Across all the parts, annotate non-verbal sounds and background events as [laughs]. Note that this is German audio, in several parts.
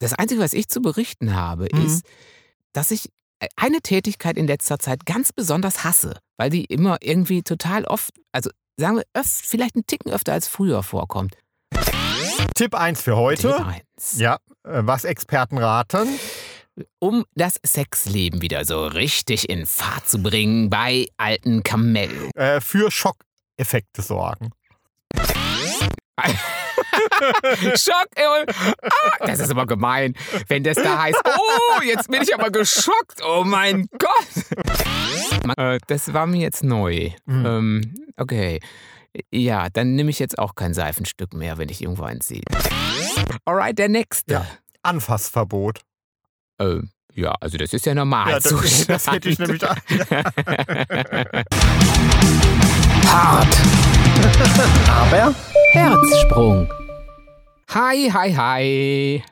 Das Einzige, was ich zu berichten habe, Mhm. ist, dass ich äh, eine Tätigkeit in letzter Zeit ganz besonders hasse, weil die immer irgendwie total oft, also sagen wir, öf, vielleicht einen Ticken öfter als früher vorkommt. Tipp 1 für heute. Tipp eins. Ja, äh, was Experten raten. Um das Sexleben wieder so richtig in Fahrt zu bringen bei alten Kamellen. Äh, für Schockeffekte sorgen. [laughs] [laughs] Schock! äh, Ah, das ist aber gemein, wenn das da heißt, oh, jetzt bin ich aber geschockt, oh mein Gott. Äh, Das war mir jetzt neu. Mhm. Ähm, okay. Ja, dann nehme ich jetzt auch kein Seifenstück mehr, wenn ich irgendwo eins sehe. Alright, der nächste. Ja. Anfassverbot. Äh, ja, also das ist ja normal. Ja, das, [laughs] das hätte ich nämlich. [laughs] Hart. Aber Herzsprung. Hi, hi, hi.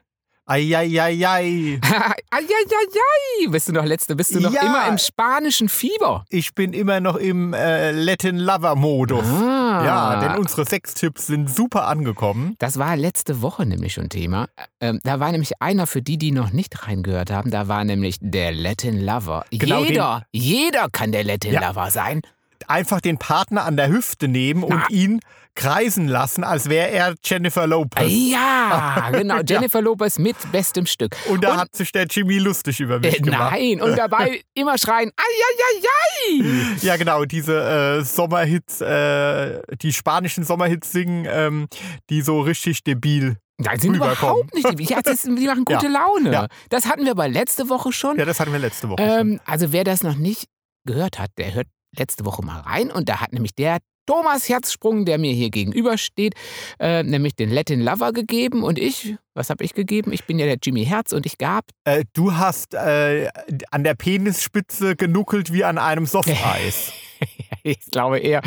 Eieiei. [laughs] Eieiei, bist du noch letzte, bist du noch Ja. immer im spanischen Fieber? Ich bin immer noch im äh, Latin Lover Modus. Ah. Ja, denn unsere Sextipps sind super angekommen. Das war letzte Woche nämlich schon Thema. Ähm, da war nämlich einer für die, die noch nicht reingehört haben, da war nämlich der Latin Lover. Genau, jeder, jeder kann der Latin Ja. Lover sein. Einfach den Partner an der Hüfte nehmen und Na. ihn kreisen lassen, als wäre er Jennifer Lopez. Ja, genau. [laughs] Jennifer Lopez mit bestem Stück. Und da Und- hat sich der Jimmy lustig über mich Äh, gemacht. nein, und dabei [laughs] immer schreien, Eieiei. Ja, genau, diese äh, Sommerhits, äh, die spanischen Sommerhits singen, ähm, die so richtig debil. Nein, sind überhaupt nicht. die- Ja, das, die machen [laughs] gute Ja, Laune. ja. Das hatten wir aber letzte Woche schon. Ja, das hatten wir letzte Woche schon. Ähm, also wer das noch nicht gehört hat, der hört letzte Woche mal rein und da hat nämlich der Thomas Herzsprung, der mir hier gegenübersteht, äh, nämlich den Latin Lover gegeben und ich, was habe ich gegeben? Ich bin ja der Jimmy Herz und ich gab Äh, du hast äh, an der Penisspitze genuckelt wie an einem Softeis. [laughs] ich glaube eher,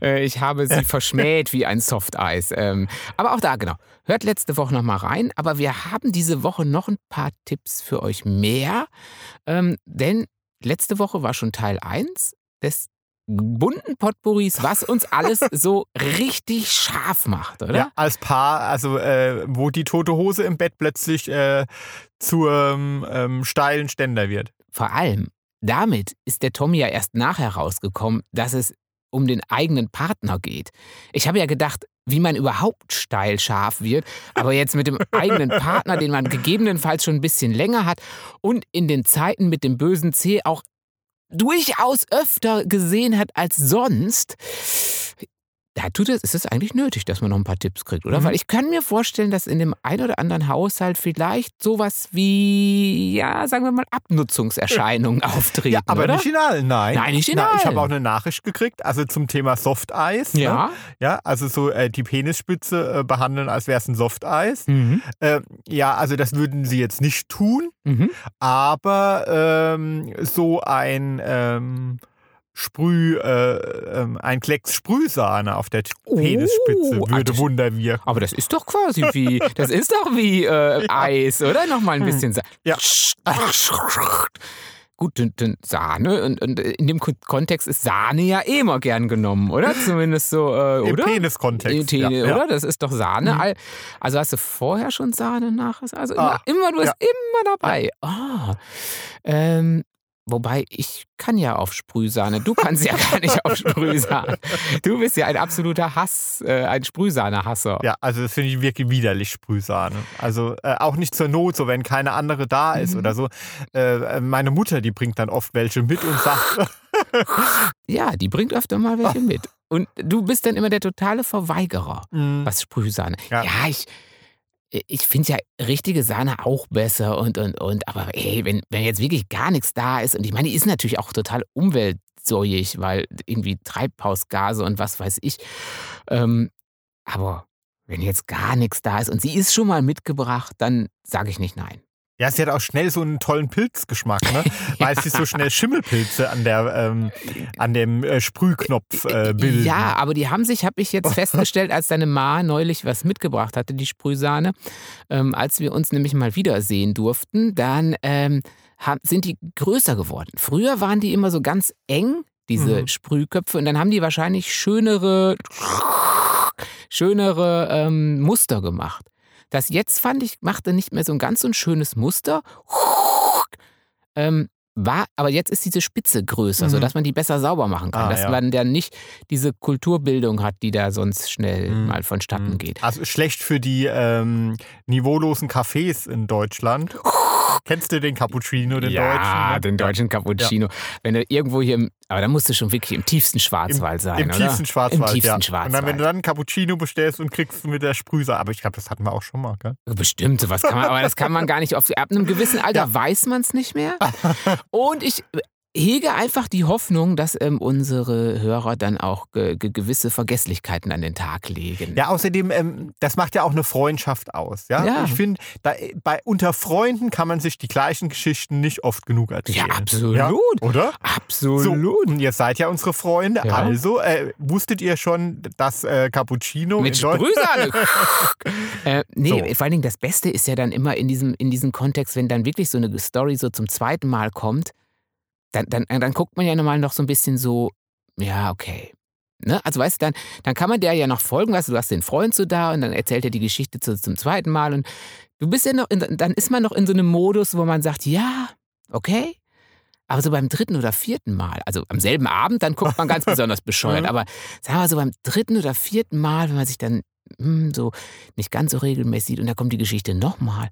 äh, ich habe sie [laughs] verschmäht wie ein Softeis. Ähm, aber auch da, genau. Hört letzte Woche noch mal rein. Aber wir haben diese Woche noch ein paar Tipps für euch mehr. Ähm, denn letzte Woche war schon Teil 1 des bunten Potpourris, was uns alles so richtig scharf macht, oder? Ja, als Paar, also äh, wo die tote Hose im Bett plötzlich äh, zum ähm, steilen Ständer wird. Vor allem, damit ist der Tommy ja erst nachher rausgekommen, dass es um den eigenen Partner geht. Ich habe ja gedacht, wie man überhaupt steil scharf wird, aber jetzt mit dem [laughs] eigenen Partner, den man gegebenenfalls schon ein bisschen länger hat und in den Zeiten mit dem bösen C auch durchaus öfter gesehen hat als sonst. Da tut es, ist es eigentlich nötig, dass man noch ein paar Tipps kriegt, oder? Mhm. Weil ich kann mir vorstellen, dass in dem ein oder anderen Haushalt vielleicht sowas wie, ja, sagen wir mal, Abnutzungserscheinungen [laughs] auftreten. Ja, aber oder? nicht in allen, nein. Nein, nicht in Na, Ich allen. habe auch eine Nachricht gekriegt, also zum Thema Softeis. Ja. Ne? Ja, also so äh, die Penisspitze äh, behandeln, als wäre es ein Softeis. Mhm. Äh, ja, also das würden sie jetzt nicht tun, Mhm. aber ähm, so ein ähm, Sprüh, äh, ähm, ein Klecks Sprühsahne auf der Oh, Penisspitze würde das- Wunder wirken. Aber das ist doch quasi wie, das ist doch wie äh, [laughs] Eis, oder? Nochmal ein bisschen Sa Ja. Gut, und Sahne, und, und in dem Kon- Kontext ist Sahne ja eh immer gern genommen, oder? [laughs] Zumindest so, äh, Im oder? Peniskontext. Äh, ja, ja. oder? Das ist doch Sahne. Mhm. Also hast du vorher schon Sahne, nachher? Also immer, Ah, immer du hast ja. immer dabei. Ah. Ähm, wobei, ich kann ja auf Sprühsahne. Du kannst ja [laughs] gar nicht auf Sprühsahne. Du bist ja ein absoluter Hass, äh, ein Sprühsahne-Hasser. Ja, also das finde ich wirklich widerlich, Sprühsahne. Also äh, auch nicht zur Not, so wenn keine andere da ist Mhm. oder so. Äh, meine Mutter, die bringt dann oft welche mit und sagt, [laughs] Ja, die bringt öfter mal welche mit. Und du bist dann immer der totale Verweigerer, mm, was Sprühsahne. Ja. Ja, ich, ich finde ja richtige Sahne auch besser und, und, und. Aber ey, wenn, wenn jetzt wirklich gar nichts da ist, und ich meine, die ist natürlich auch total umweltsäuig, weil irgendwie Treibhausgase und was weiß ich. Ähm, aber wenn jetzt gar nichts da ist und sie ist schon mal mitgebracht, dann sage ich nicht nein. Ja, sie hat auch schnell so einen tollen Pilzgeschmack, ne? [laughs] weil sie so schnell Schimmelpilze an, der, ähm, an dem äh, Sprühknopf äh, bilden. Ja, aber die haben sich, habe ich jetzt [laughs] festgestellt, als deine Ma neulich was mitgebracht hatte, die Sprühsahne, ähm, als wir uns nämlich mal wiedersehen durften, dann ähm, haben, sind die größer geworden. Früher waren die immer so ganz eng, diese Mhm. Sprühköpfe, und dann haben die wahrscheinlich schönere, schönere ähm, Muster gemacht. Das jetzt fand ich, machte nicht mehr so ein ganz so ein schönes Muster. [laughs] Ähm, war, aber jetzt ist diese Spitze größer, Mhm. sodass man die besser sauber machen kann. Ah, dass ja. man dann nicht diese Kulturbildung hat, die da sonst schnell Mhm. mal vonstatten Mhm. geht. Also schlecht für die ähm, niveaulosen Cafés in Deutschland. [laughs] Kennst du den Cappuccino, den ja, deutschen? ne? den deutschen Cappuccino. Wenn du irgendwo hier, im, aber da musst du schon wirklich im tiefsten Schwarzwald sein, Im oder? tiefsten Schwarzwald. Im tiefsten ja. Schwarzwald. Und dann, wenn du dann einen Cappuccino bestellst und kriegst mit der Sprühse, aber ich glaube, das hatten wir auch schon mal, gell? Bestimmt, sowas kann man, aber das kann man gar nicht auf. Ab einem gewissen Alter weiß man es nicht mehr. [laughs] Und ich hege einfach die Hoffnung, dass ähm, unsere Hörer dann auch ge ge gewisse Vergesslichkeiten an den Tag legen. Ja, außerdem, ähm, das macht ja auch eine Freundschaft aus. Ja, Ja. ich finde, bei unter Freunden kann man sich die gleichen Geschichten nicht oft genug erzählen. Ja, absolut. Ja, oder? Absolut. So, und ihr seid ja unsere Freunde. Ja. Also, äh, wusstet ihr schon, dass äh, Cappuccino Mit Sprühsahne. [laughs] äh, nee, So. vor allen Dingen das Beste ist ja dann immer in diesem, in diesem Kontext, wenn dann wirklich so eine Story so zum zweiten Mal kommt, dann, dann, dann guckt man ja nochmal noch so ein bisschen so, ja, okay. Ne? Also weißt du, dann, dann kann man der ja noch folgen, weißt du, du hast den Freund so da und dann erzählt er die Geschichte zu, zum zweiten Mal und du bist ja noch, in, dann ist man noch in so einem Modus, wo man sagt, ja, okay. Aber so beim dritten oder vierten Mal, also am selben Abend, dann guckt man ganz [laughs] besonders bescheuert. Mhm. Aber sagen wir so beim dritten oder vierten Mal, wenn man sich dann hm, so nicht ganz so regelmäßig sieht und da kommt die Geschichte nochmal,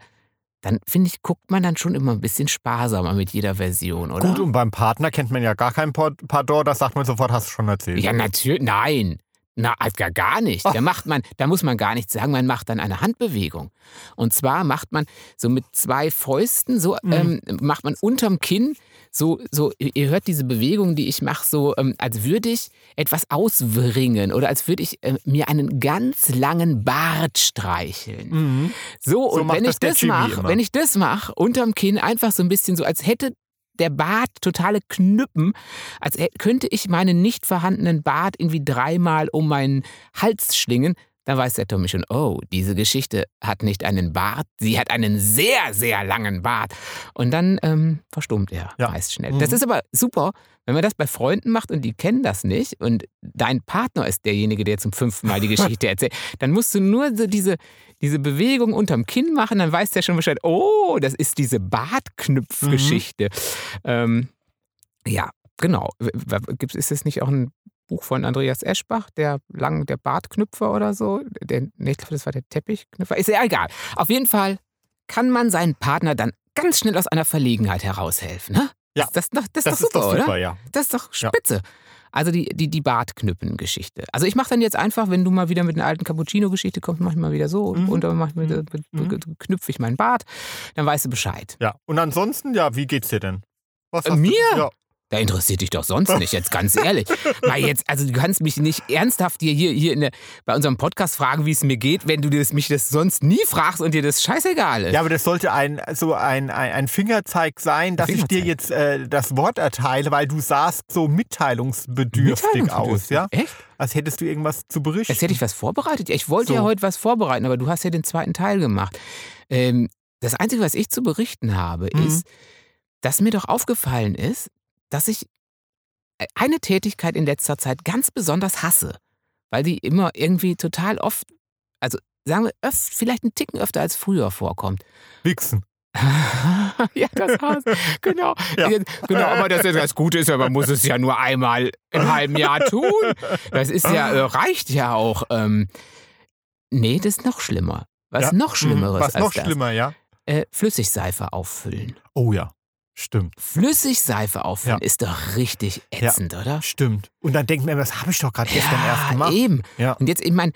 dann finde ich, guckt man dann schon immer ein bisschen sparsamer mit jeder Version, oder? Gut, und beim Partner kennt man ja gar kein Pardon, da sagt man sofort, hast du schon erzählt. Ja, natürlich. Nein. Na, halt gar, gar nicht. Da macht man, da muss man gar nichts sagen, man macht dann eine Handbewegung. Und zwar macht man so mit zwei Fäusten, so ähm, macht man unterm Kinn, so, so, ihr hört diese Bewegung, die ich mache, so, ähm, als würde ich etwas auswringen oder als würde ich äh, mir einen ganz langen Bart streicheln. Mhm. So, und macht wenn ich das mache, immer. wenn ich das mache, unterm Kinn einfach so ein bisschen so, als hätte der Bart totale Knüppen, als könnte ich meinen nicht vorhandenen Bart irgendwie dreimal um meinen Hals schlingen, dann weiß der Tommy schon, oh, diese Geschichte hat nicht einen Bart, sie hat einen sehr, sehr langen Bart. Und dann ähm, verstummt er Ja. meist schnell. Mhm. Das ist aber super, wenn man das bei Freunden macht und die kennen das nicht und dein Partner ist derjenige, der zum fünften Mal die [laughs] Geschichte erzählt, dann musst du nur so diese, diese Bewegung unterm Kinn machen, dann weiß der schon Bescheid, oh, das ist diese Bartknüpfgeschichte. Ähm, ja, genau. Ist das nicht auch ein Buch von Andreas Eschbach, der lang, der Bartknüpfer oder so? Der, nee, ich glaube, das war der Teppichknüpfer. Ist ja egal. Auf jeden Fall kann man seinen Partner dann ganz schnell aus einer Verlegenheit heraushelfen. Ne? Ja. Das, das, das, Das ist doch super, oder? ja. Das ist doch Ja. spitze. Also die, die, die Bartknüppen-Geschichte. Also ich mache dann jetzt einfach, wenn du mal wieder mit einer alten Cappuccino-Geschichte kommst, mach ich mal wieder so Mhm. und dann mach ich mir, Mhm. mhm. knüpfe ich meinen Bart, dann weißt du Bescheid. Ja. Und ansonsten, ja, wie geht's dir denn? Was Äh, mir? Du? Ja. Da interessiert dich doch sonst nicht, jetzt ganz ehrlich. Mal jetzt, also du kannst mich nicht ernsthaft hier, hier, hier in der, bei unserem Podcast fragen, wie es mir geht, wenn du das, mich das sonst nie fragst und dir das scheißegal ist. ja, aber das sollte ein, so ein, ein, ein Fingerzeig sein, dass ich dir Fingerzeig. jetzt äh, das Wort erteile, weil du sahst so mitteilungsbedürftig aus, ja? Echt? Als hättest du irgendwas zu berichten. Jetzt hätte ich was vorbereitet. Ja, ich wollte So. ja heute was vorbereiten, aber du hast ja den zweiten Teil gemacht. Ähm, das Einzige, was ich zu berichten habe, Mhm. ist, dass mir doch aufgefallen ist, dass ich äh, eine Tätigkeit in letzter Zeit ganz besonders hasse, weil die immer irgendwie total oft, also sagen wir, öft, vielleicht einen Ticken öfter als früher vorkommt. Wichsen. [laughs] ja, das Haus. Genau. [laughs] Ja. Genau. Aber das, das Gute ist ja, man muss es ja nur einmal im halben Jahr tun. Das ist ja, äh, reicht ja auch. Ähm, nee, das ist noch schlimmer. Was Ja. noch Mhm. Schlimmeres Was als noch das. schlimmer, ja? Äh, Flüssigseife auffüllen. Oh ja. Stimmt. Flüssigseife auffüllen Ja. ist doch richtig Ja. ätzend, oder? Stimmt. Und dann denkt man, immer, das habe ich doch gerade gestern erst gemacht. eben. Ja. Und jetzt, ich meine,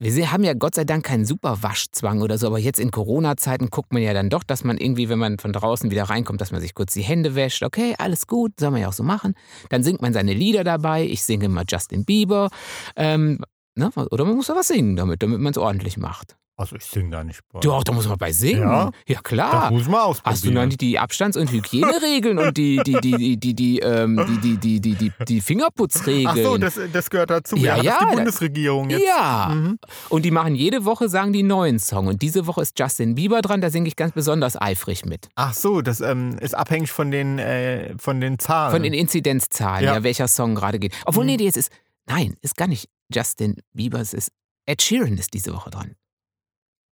wir haben ja Gott sei Dank keinen Superwaschzwang oder so, aber jetzt in Corona-Zeiten guckt man ja dann doch, dass man irgendwie, wenn man von draußen wieder reinkommt, dass man sich kurz die Hände wäscht. Okay, alles gut, soll man ja auch so machen. Dann singt man seine Lieder dabei. Ich singe mal Justin Bieber. Ähm, ne? Oder man muss da was singen damit, damit man es ordentlich macht. Also ich singe da nicht bei. Doch, da muss man bei singen. Ja? ja Das klar. muss man ausprobieren. Hast du nicht die Abstands- und Hygieneregeln und die, die, die, die, die, die, ähm, die, die, die, die, die, die Fingerputzregeln? Ach so, das, das gehört dazu. Ja, ja, das die Bundesregierung jetzt. Ja. Mhm. Und die machen jede Woche, sagen die neuen Song. Und diese Woche ist Justin Bieber dran, da singe ich ganz besonders eifrig mit. Ach so, das ähm, ist abhängig von den, äh, von den Zahlen. Von den Inzidenzzahlen, ja. Ja. welcher Song gerade geht. Obwohl, Mhm. nee, jetzt ist, nein, ist gar nicht Justin Bieber, es ist Ed Sheeran ist diese Woche dran.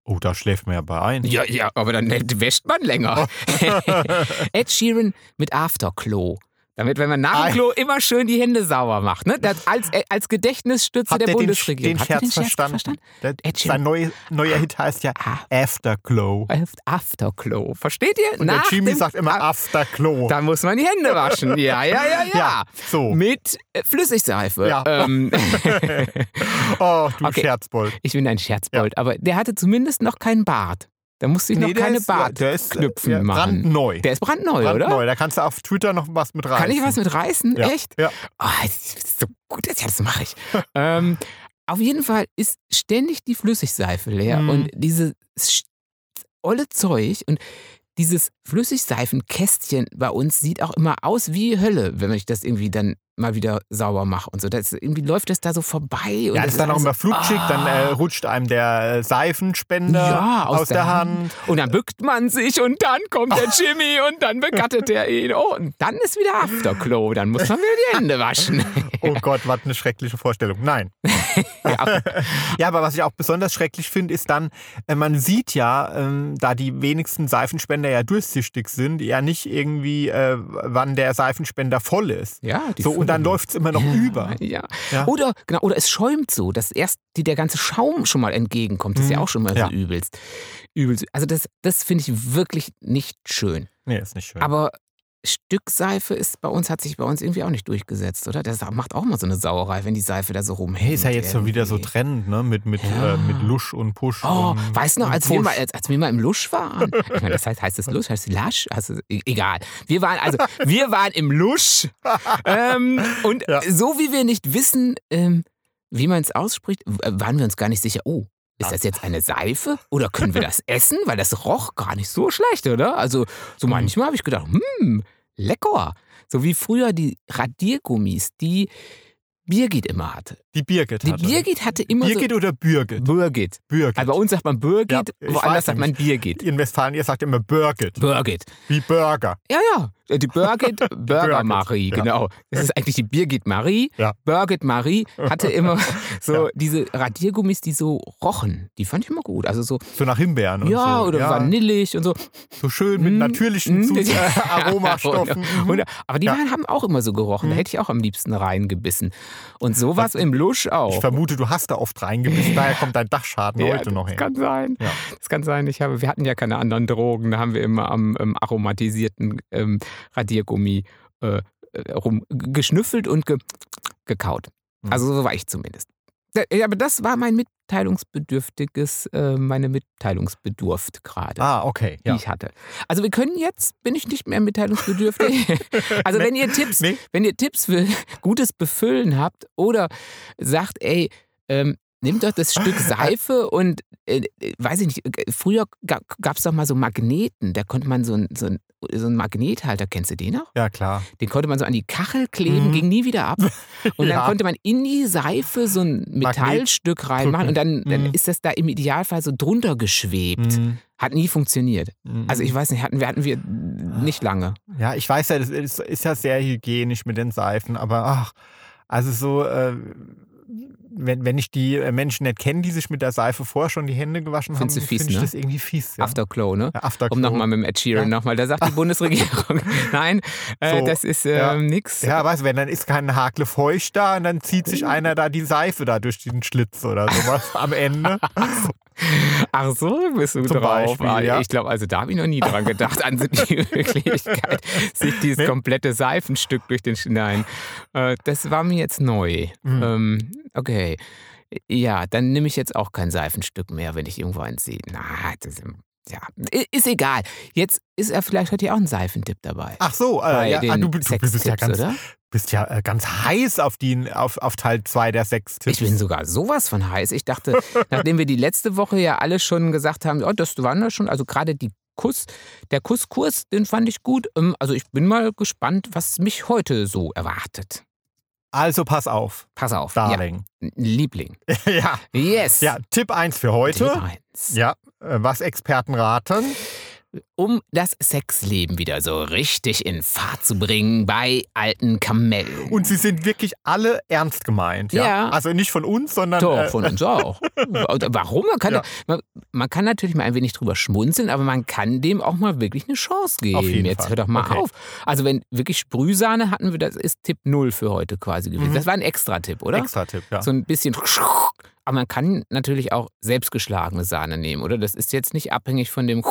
Oh, da schläft man ja bei ein. Ja, ja, aber dann wäscht man länger. [laughs] [laughs] Ed Sheeran mit Afterklo. Damit, wenn man nach dem. Klo immer schön die Hände sauber macht. Ne? Das als, als Gedächtnisstütze Hat der der den, Bundesregierung. den Habt ihr Scherz verstanden? Der, Ed sein neu, neuer Hit heißt ja Ah. Afterglow. Afterklo. Versteht ihr? Und der Nach Jimmy dem- sagt immer Afterglow. Da muss man die Hände waschen. Ja, [laughs] ja, ja, ja. Ja, so. Mit äh, Flüssigseife. Ja. Ähm, [laughs] Oh, du [laughs] Okay. Scherzbold. ich bin ein Scherzbold, aber der hatte zumindest noch keinen Bart. Da musste ich noch keine ist, ja, der ist, äh, Bartknüpfen ja, machen. brandneu. Der ist brandneu, oder? brandneu. Da kannst du auf Twitter noch was mit rein. Kann ich was mit reißen? Ja. Echt? Ja. Oh, das ist so gut, das, ja, das mache ich. [laughs] ähm, auf jeden Fall ist ständig die Flüssigseife leer Mhm. und dieses olle Zeug und dieses Flüssigseifenkästchen bei uns sieht auch immer aus wie Hölle, wenn ich das irgendwie dann mal wieder sauber mache und so. Das, irgendwie läuft das da so vorbei. Und Ja, das ist dann auch immer so- flutschig, dann äh, Ah. rutscht einem der äh, Seifenspender Ja, aus aus, der der Hand. Und dann bückt man sich und dann kommt der [laughs] Jimmy und dann begattet er ihn. Oh, und dann ist wieder Afterklo. Dann muss man wieder die Hände waschen. [laughs] Oh Gott, was eine schreckliche Vorstellung. Nein. [laughs] ja, Ja, aber was ich auch besonders schrecklich finde, ist dann, äh, man sieht ja, ähm, da die wenigsten Seifenspender ja durchsichtig sind, ja nicht irgendwie, äh, wann der Seifenspender voll ist. ja die So, und dann Füllung. läuft es immer noch über. Ja. Ja. Oder, genau, oder es schäumt so, dass erst die, der ganze Schaum schon mal entgegenkommt. Das ist ja Mhm. auch schon mal Ja. so übelst. übelst. Also das, das finde ich wirklich nicht schön. Nee, ist nicht schön. Aber Stückseife ist bei uns, hat sich bei uns irgendwie auch nicht durchgesetzt, oder? Das macht auch mal so eine Sauerei, wenn die Seife da so rumhängt. hey, ist ja jetzt schon wieder so. Trend, ne? Mit, mit, Ja. äh, mit Lusch und Push. Oh, und, weißt du noch, als wir, mal, als, als wir mal im Lusch waren? [laughs] Ich meine, das heißt, heißt es Lusch? Heißt es Lasch? Also, e- egal. Wir waren, also, wir waren im Lusch. [laughs] Ähm, und Ja. so wie wir nicht wissen, ähm, wie man es ausspricht, w- waren wir uns gar nicht sicher, oh, ist das jetzt eine Seife? Oder können wir das essen? Weil das roch gar nicht so schlecht, oder? Also, so manchmal habe ich gedacht, hm, lecker. So wie früher die Radiergummis, die Birgit immer hatte. Die Birgit Die hatte. Birgit hatte immer Birgit oder Birgit? so. Birgit. Birgit. Also bei uns sagt man Birgit, Ja, woanders sagt man Birgit. in Westfalen, ihr sagt immer Birgit. Birgit. Wie Burger. Ja, ja. Die Birgit, [laughs] Burger Marie, ja. genau. Das ist eigentlich die Birgit Marie. Ja. Birgit Marie hatte immer [laughs] so Ja. diese Radiergummis, die so rochen. Die fand ich immer gut. Also so, So nach Himbeeren und ja, so. oder vanillig und so. So schön mit Mm, natürlichen mm, Zus [laughs] ja. äh, Aromastoffen. Mhm. Und, aber die Ja. waren, haben auch immer so gerochen. Da Mhm. hätte ich auch am liebsten reingebissen. Und so war es im Lusch auch. Ich vermute, du hast da oft reingebissen, daher kommt dein Dachschaden [laughs] Ja, heute noch das hin. kann sein. Ja. Das kann sein. Ich habe, wir hatten ja keine anderen Drogen. Da haben wir immer am ähm, aromatisierten ähm, Radiergummi äh, äh, rum geschnüffelt und ge gekaut. Also so war ich zumindest. Aber das war mein mitteilungsbedürftiges, äh, meine Mitteilungsbedurft gerade. Ah, okay. Die Ja. ich hatte. Also wir können jetzt, bin ich nicht mehr mitteilungsbedürftig. [laughs] also wenn ihr Tipps, Nee. wenn ihr Tipps für [laughs] gutes Befüllen habt oder sagt, ey, ähm, nehmt doch das Stück [laughs] Seife und äh, äh, weiß ich nicht, äh, früher gab es doch mal so Magneten, da konnte man so ein, so ein so einen Magnethalter, kennst du den noch? Ja, klar. Den konnte man so an die Kachel kleben, Mhm. ging nie wieder ab. [laughs] Und dann Ja. konnte man in die Seife so ein Metallstück reinmachen und dann, dann Mhm. ist das da im Idealfall so drunter geschwebt. Mhm. Hat nie funktioniert. Mhm. Also ich weiß nicht, hatten wir, hatten wir nicht lange. Ja, ich weiß ja, das ist, ist ja sehr hygienisch mit den Seifen, aber ach, also so, äh, wenn, wenn ich die äh, Menschen nicht kenne, die sich mit der Seife vorher schon die Hände gewaschen Findest haben, fies, finde ich ne? das irgendwie fies. Ja. Afterglow, ne? Ja, Afterglow. Um nochmal mit dem Ed Sheeran Ja. nochmal, da sagt die [laughs] Bundesregierung, [laughs] nein, äh, So, das ist äh, ja. nix. Ja, weißt du, wenn dann ist kein Hakle feucht da und dann zieht sich einer da die Seife da durch den Schlitz oder sowas [laughs] am Ende. Ach so, bist du Zum drauf. Beispiel, Ah, ja. Ich glaube, also da habe ich noch nie dran gedacht, an die Möglichkeit, sich dieses Nee. komplette Seifenstück durch den Sch- Nein, äh, das war mir jetzt neu. Mhm. Ähm, okay. Ja, dann nehme ich jetzt auch kein Seifenstück mehr, wenn ich irgendwo eins sehe. Na, das ist, ja, ist egal. Jetzt ist er vielleicht heute ja auch ein Seifentipp dabei. Ach so, äh, ja, ah, du, bist- du bist ja Sextipps, ganz, oder? bist ja äh, ganz heiß auf, die, auf, auf Teil 2 der sechs Tipps. Ich bin sogar sowas von heiß. Ich dachte, [laughs] nachdem wir die letzte Woche ja alle schon gesagt haben, oh, das waren wir schon, also gerade die Kuss, der Kusskurs, den fand ich gut. Ähm, Also ich bin mal gespannt, was mich heute so erwartet. Also pass auf, Pass auf. Darling. Ja, Liebling. [laughs] Ja, Yes. ja Tipp 1 für heute. Tipp eins. Ja, äh, was Experten raten. Um das Sexleben wieder so richtig in Fahrt zu bringen bei alten Kamellen. Und sie sind wirklich alle ernst gemeint. Ja. Ja. Also nicht von uns, sondern. Doch, äh, von uns auch. [laughs] Warum? Man kann, Ja. man, man kann natürlich mal ein wenig drüber schmunzeln, aber man kann dem auch mal wirklich eine Chance geben. Auf jeden Jetzt Fall. hör doch mal Okay. auf. Also wenn wirklich Sprühsahne hatten wir, das ist Tipp 0 für heute quasi gewesen. Mhm. Das war ein Extra-Tipp, oder? Extra-Tipp, ja. So ein bisschen. Aber man kann natürlich auch selbstgeschlagene Sahne nehmen, oder? Das ist jetzt nicht abhängig von dem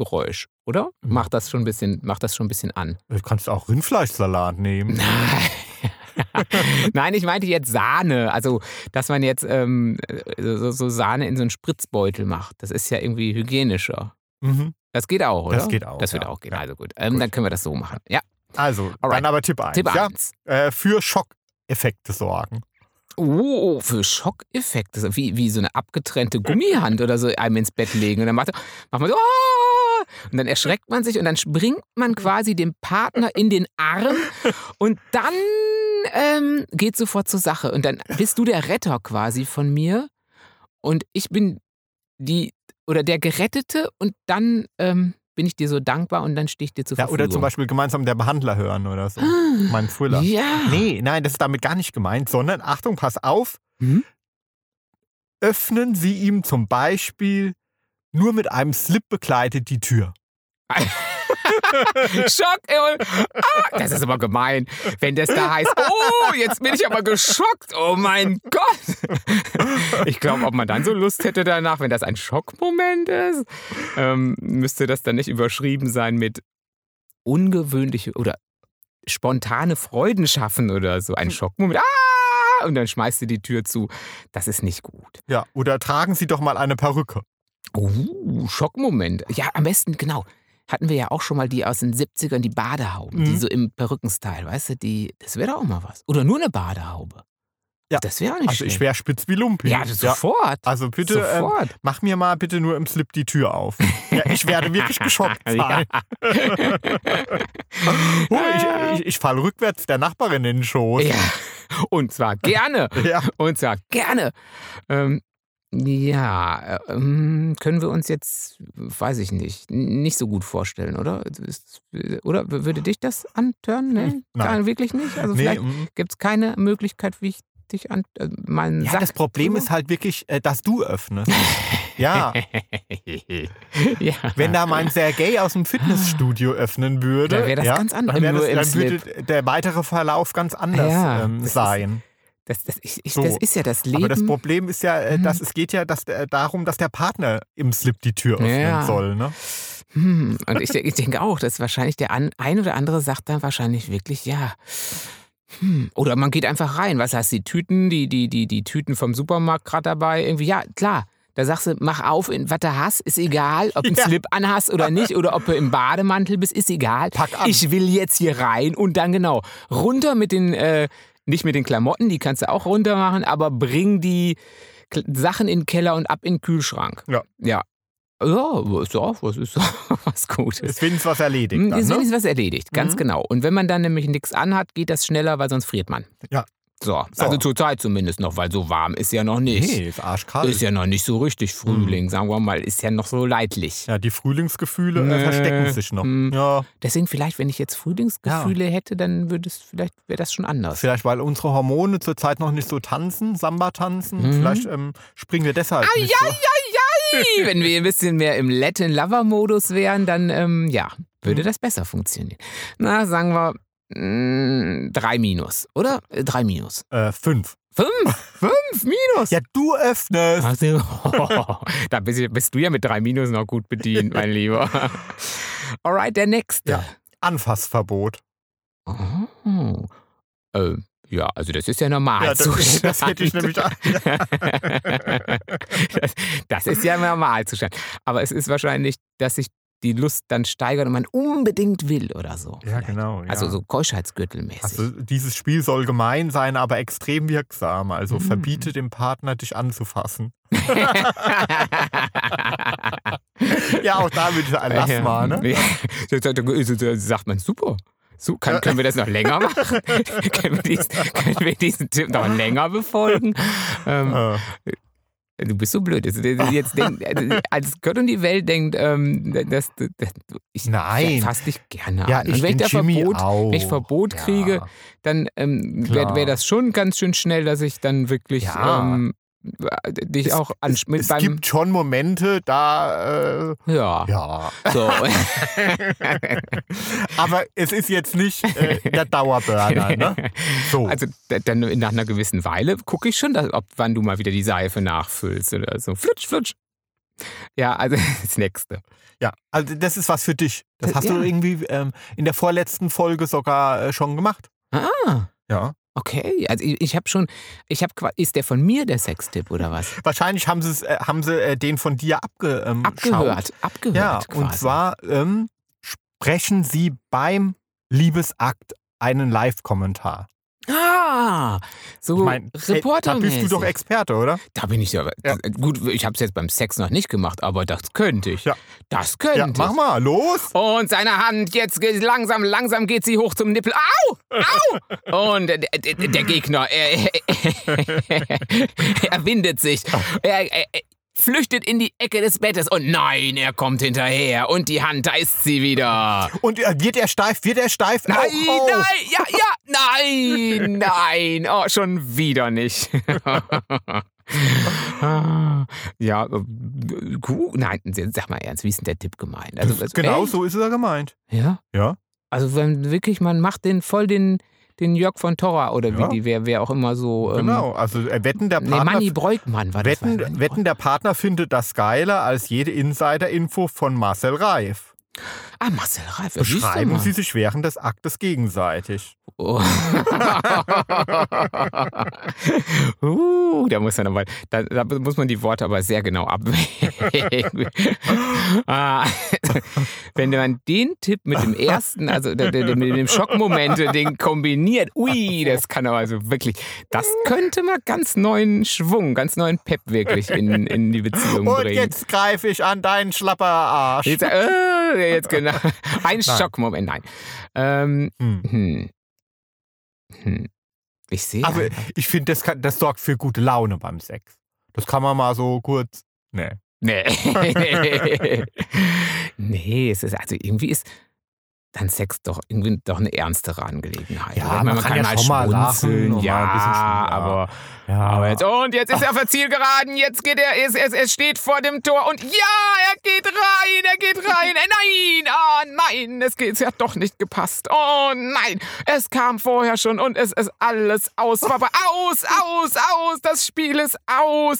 Geräusch, oder? Mhm. Macht das schon ein bisschen, macht das schon ein bisschen an. Du kannst auch Rindfleischsalat nehmen. [laughs] Nein, ich meinte jetzt Sahne. Also, dass man jetzt ähm, so, so Sahne in so einen Spritzbeutel macht. Das ist ja irgendwie hygienischer. Mhm. Das geht auch, oder? Das geht auch, Das wird ja. auch gehen. Ja. Also gut. Ähm, Gut. Dann können wir das so machen. Ja. Also, Alright. dann aber Tipp 1. Tipp ja? 1. Äh, für Schockeffekte sorgen. Oh, für Schockeffekte. Wie, wie so eine abgetrennte Gummihand oder so einem ins Bett legen. Und dann macht, macht man so. "Ah!" Und dann erschreckt man sich und dann springt man quasi dem Partner in den Arm und dann ähm, geht sofort zur Sache. Und dann bist du der Retter quasi von mir und ich bin die oder der Gerettete und dann ähm, bin ich dir so dankbar und dann stehe ich dir zur Ja, Verfügung. oder zum Beispiel gemeinsam der Behandler hören oder so. Ah, Mein Thriller. Ja. Nee, nein, das ist damit gar nicht gemeint, sondern Achtung, pass auf. Hm? Öffnen Sie ihm zum Beispiel nur mit einem Slip begleitet die Tür. [laughs] Schock! Ah, das ist aber gemein, wenn das da heißt, oh, jetzt bin ich aber geschockt, oh mein Gott. Ich glaube, ob man dann so Lust hätte danach, wenn das ein Schockmoment ist, ähm, müsste das dann nicht überschrieben sein mit ungewöhnliche oder spontane Freuden schaffen oder so. Ein Schockmoment. Ah! Und dann schmeißt du die Tür zu. Das ist nicht gut. Ja, oder tragen Sie doch mal eine Perücke. Uh, Schockmoment. Ja, am besten, genau. Hatten wir ja auch schon mal die aus den 70ern, die Badehauben, die Mhm. so im Perückenstyle, weißt du, die, das wäre doch auch mal was. Oder nur eine Badehaube. Ja. Das wäre auch nicht Also ich schlecht. wäre spitz wie Lumpi. Ja, sofort. Also bitte, ähm, sofort. mach mir mal bitte nur im Slip die Tür auf. Ja, ich werde wirklich [laughs] geschockt sein. Ja. [laughs] Oh, ich, ich, ich falle rückwärts der Nachbarin in den Schoß. ja. Und zwar gerne. Ja. Und zwar gerne. Ähm, ja, äh, ähm, können wir uns jetzt, weiß ich nicht, nicht so gut vorstellen, oder? Ist, oder würde dich das antören? Nee? Nein. Wirklich nicht? Also Nee, vielleicht mm. gibt es keine Möglichkeit, wie ich dich an äh, meinen ja, Sack das Problem ist halt wirklich, äh, dass du öffnest. [laughs] ja, [laughs] ja. wenn da mein Sergei aus dem Fitnessstudio [laughs] öffnen würde, Da wär das ja, ganz anders, dann, das, dann würde der weitere Verlauf ganz anders Ja, ähm, sein. Das, das, ich, ich, So. das ist ja das Leben. Aber das Problem ist ja, äh, dass es geht ja dass, äh, darum, dass der Partner im Slip die Tür öffnen Ja. soll. Ne? Hm, und ich, ich denke auch, dass wahrscheinlich der an, ein oder andere sagt dann wahrscheinlich wirklich, ja. Hm. Oder man geht einfach rein. Was heißt, die Tüten, die, die, die, die Tüten vom Supermarkt gerade dabei, irgendwie, ja, klar. Da sagst du, mach auf, in, was du hast, ist egal, ob du einen Ja. Slip anhast oder nicht, oder ob du im Bademantel bist, ist egal. Pack an. Ich will jetzt hier rein und dann genau runter mit den, äh, nicht mit den Klamotten, die kannst du auch runter machen, aber bring die Sachen in den Keller und ab in den Kühlschrank. Ja. Ja. Ja, ist doch was, ist doch [laughs] was Gutes. Ist wenigstens was erledigt. Hm, Dann, Ist ne? wenigstens was erledigt, ganz Mhm. genau. Und wenn man dann nämlich nichts anhat, geht das schneller, weil sonst friert man. Ja. So, So. also zur Zeit zumindest noch, weil so warm ist ja noch nicht. Nee, ist arschkalt. Ist ja noch nicht so richtig Frühling, sagen wir mal, ist ja noch so leidlich. ja, die Frühlingsgefühle äh, verstecken sich noch. Hm. Ja, Deswegen vielleicht, wenn ich jetzt Frühlingsgefühle hätte, dann würde es vielleicht wäre das schon anders. vielleicht weil unsere Hormone zurzeit noch nicht so tanzen, Samba tanzen. Mhm. Vielleicht ähm, springen wir deshalb nicht so. [laughs] wenn wir ein bisschen mehr im Latin Lover Modus wären, dann ähm, ja, würde Mhm. das besser funktionieren. Na, sagen wir drei Minus, oder? Äh, Drei Minus. Äh, fünf. Fünf, [laughs] fünf Minus. Ja, du öffnest. Also, da bist, bist du ja mit drei Minus noch gut bedient, mein [laughs] Lieber. Alright, der nächste. Ja. Anfassverbot. Oh. Äh, ja, also das ist ja normal. Ja, das- [laughs] das hätte ich nämlich auch- das, das ist ja Normalzustand. Aber es ist wahrscheinlich, dass sich die Lust dann steigert und man unbedingt will oder so. Ja, vielleicht. genau. Ja. Also so Keuschheitsgürtelmäßig. Also dieses Spiel soll gemein sein, aber extrem wirksam. Also Mhm. verbiete dem Partner, dich anzufassen. [laughs] Ja, auch da würde ich sagen, lass mal, ne? Ja. Sagt man, super. So, kann, können wir das noch länger [laughs] machen? [laughs] können, wir diesen, können wir diesen Tipp noch länger befolgen? Ähm, Äh, Du bist so blöd. Das- das- Jetzt denk, also, als Gott und die Welt denkt, ähm, dass, dass ich Nein. fass dich gerne Ja, an. ich und wenn ich da Verbot, wenn ich Verbot Ja. kriege, dann ähm, wäre wär das schon ganz schön schnell, dass ich dann wirklich Ja. ähm, dich Es- auch Es, anschmiert es beim gibt schon Momente, da, äh, ja. ja. So. [laughs] Aber es ist jetzt nicht äh, der Dauerburner, ne? So. Also dann nach einer gewissen Weile gucke ich schon, dass, ob wann du mal wieder die Seife nachfüllst oder so. Flutsch, flutsch. Ja, also [laughs] das nächste. ja, also das ist was für dich. Das Äh, hast du ja. irgendwie ähm, in der vorletzten Folge sogar äh, schon gemacht. Ah, Ja. Okay. Also ich, ich habe schon, ich habe ist der von mir der Sextipp oder was? Wahrscheinlich haben, sie's, äh, haben sie äh, den von dir abge, ähm, Abgehört, schaut. abgehört Ja, quasi. und zwar ähm, sprechen sie beim Liebesakt einen Live-Kommentar. Ah, so Ich mein, Reporter. Da bist du doch Experte, oder? Da bin ich ja. Ja. Gut, ich habe es jetzt beim Sex noch nicht gemacht, aber das könnte ich. Ja. Das könnte Ja, ich. mach mal, los! Und seine Hand, jetzt langsam, langsam geht sie hoch zum Nippel. Au! Au! Und der, Gegner, er, er windet sich. Er, er, er flüchtet in die Ecke des Bettes. Und nein, er kommt hinterher. Und die Hand, da ist sie wieder. Und äh, wird er steif? Wird er steif? Nein, Au, au. nein, ja, ja, [laughs] nein, nein. Oh, schon wieder nicht. [laughs] Ah, ja, äh, gut. Nein, sag mal ernst, wie ist denn der Tipp gemeint? Also, also, genau echt? so ist ja gemeint. Ja? Ja. Also wenn wirklich, man macht den voll den, den Jörg von Torra oder wie Ja. die, wer, wer auch immer so. ähm, Genau. Also äh, wetten der Nee, Partner. Manni Breukmann war das. wetten, war wetten der Partner findet das geiler als jede Insider-Info von Marcel Reif. Ah, Marcel Reif, Beschreiben sie sich während des Aktes gegenseitig. Oh. [laughs] uh, da muss man aber, da, da muss man die Worte aber sehr genau abwägen. [laughs] ah, wenn man den Tipp mit dem ersten, also mit dem Schockmoment, den kombiniert, ui, das kann aber also wirklich, das könnte mal ganz neuen Schwung, ganz neuen Pep wirklich in, in die Beziehung Und bringen. jetzt greife ich an deinen schlapper Arsch. Jetzt, äh, jetzt genau. [laughs] Ein Schockmoment, nein. Ähm, Hm. hm. Hm. Ich sehe. Aber einfach- ich finde, das, kann- das sorgt für gute Laune beim Sex. Das kann man mal so kurz. Nee. Nee. [laughs] nee, es ist, also irgendwie ist dann Sex doch irgendwie doch eine ernstere Angelegenheit. Ja, man meine, kann ja schon mal schmunzeln, lachen ja, mal ein bisschen ja. aber, Ja. aber jetzt, und jetzt ist er auf Ziel geraten, jetzt geht er, es, es, es steht vor dem Tor und ja, er geht rein, er geht rein, äh, nein, ah nein, es, geht, es hat doch nicht gepasst, oh nein, es kam vorher schon und es ist alles aus, vorbei, aus, aus, aus, das Spiel ist aus.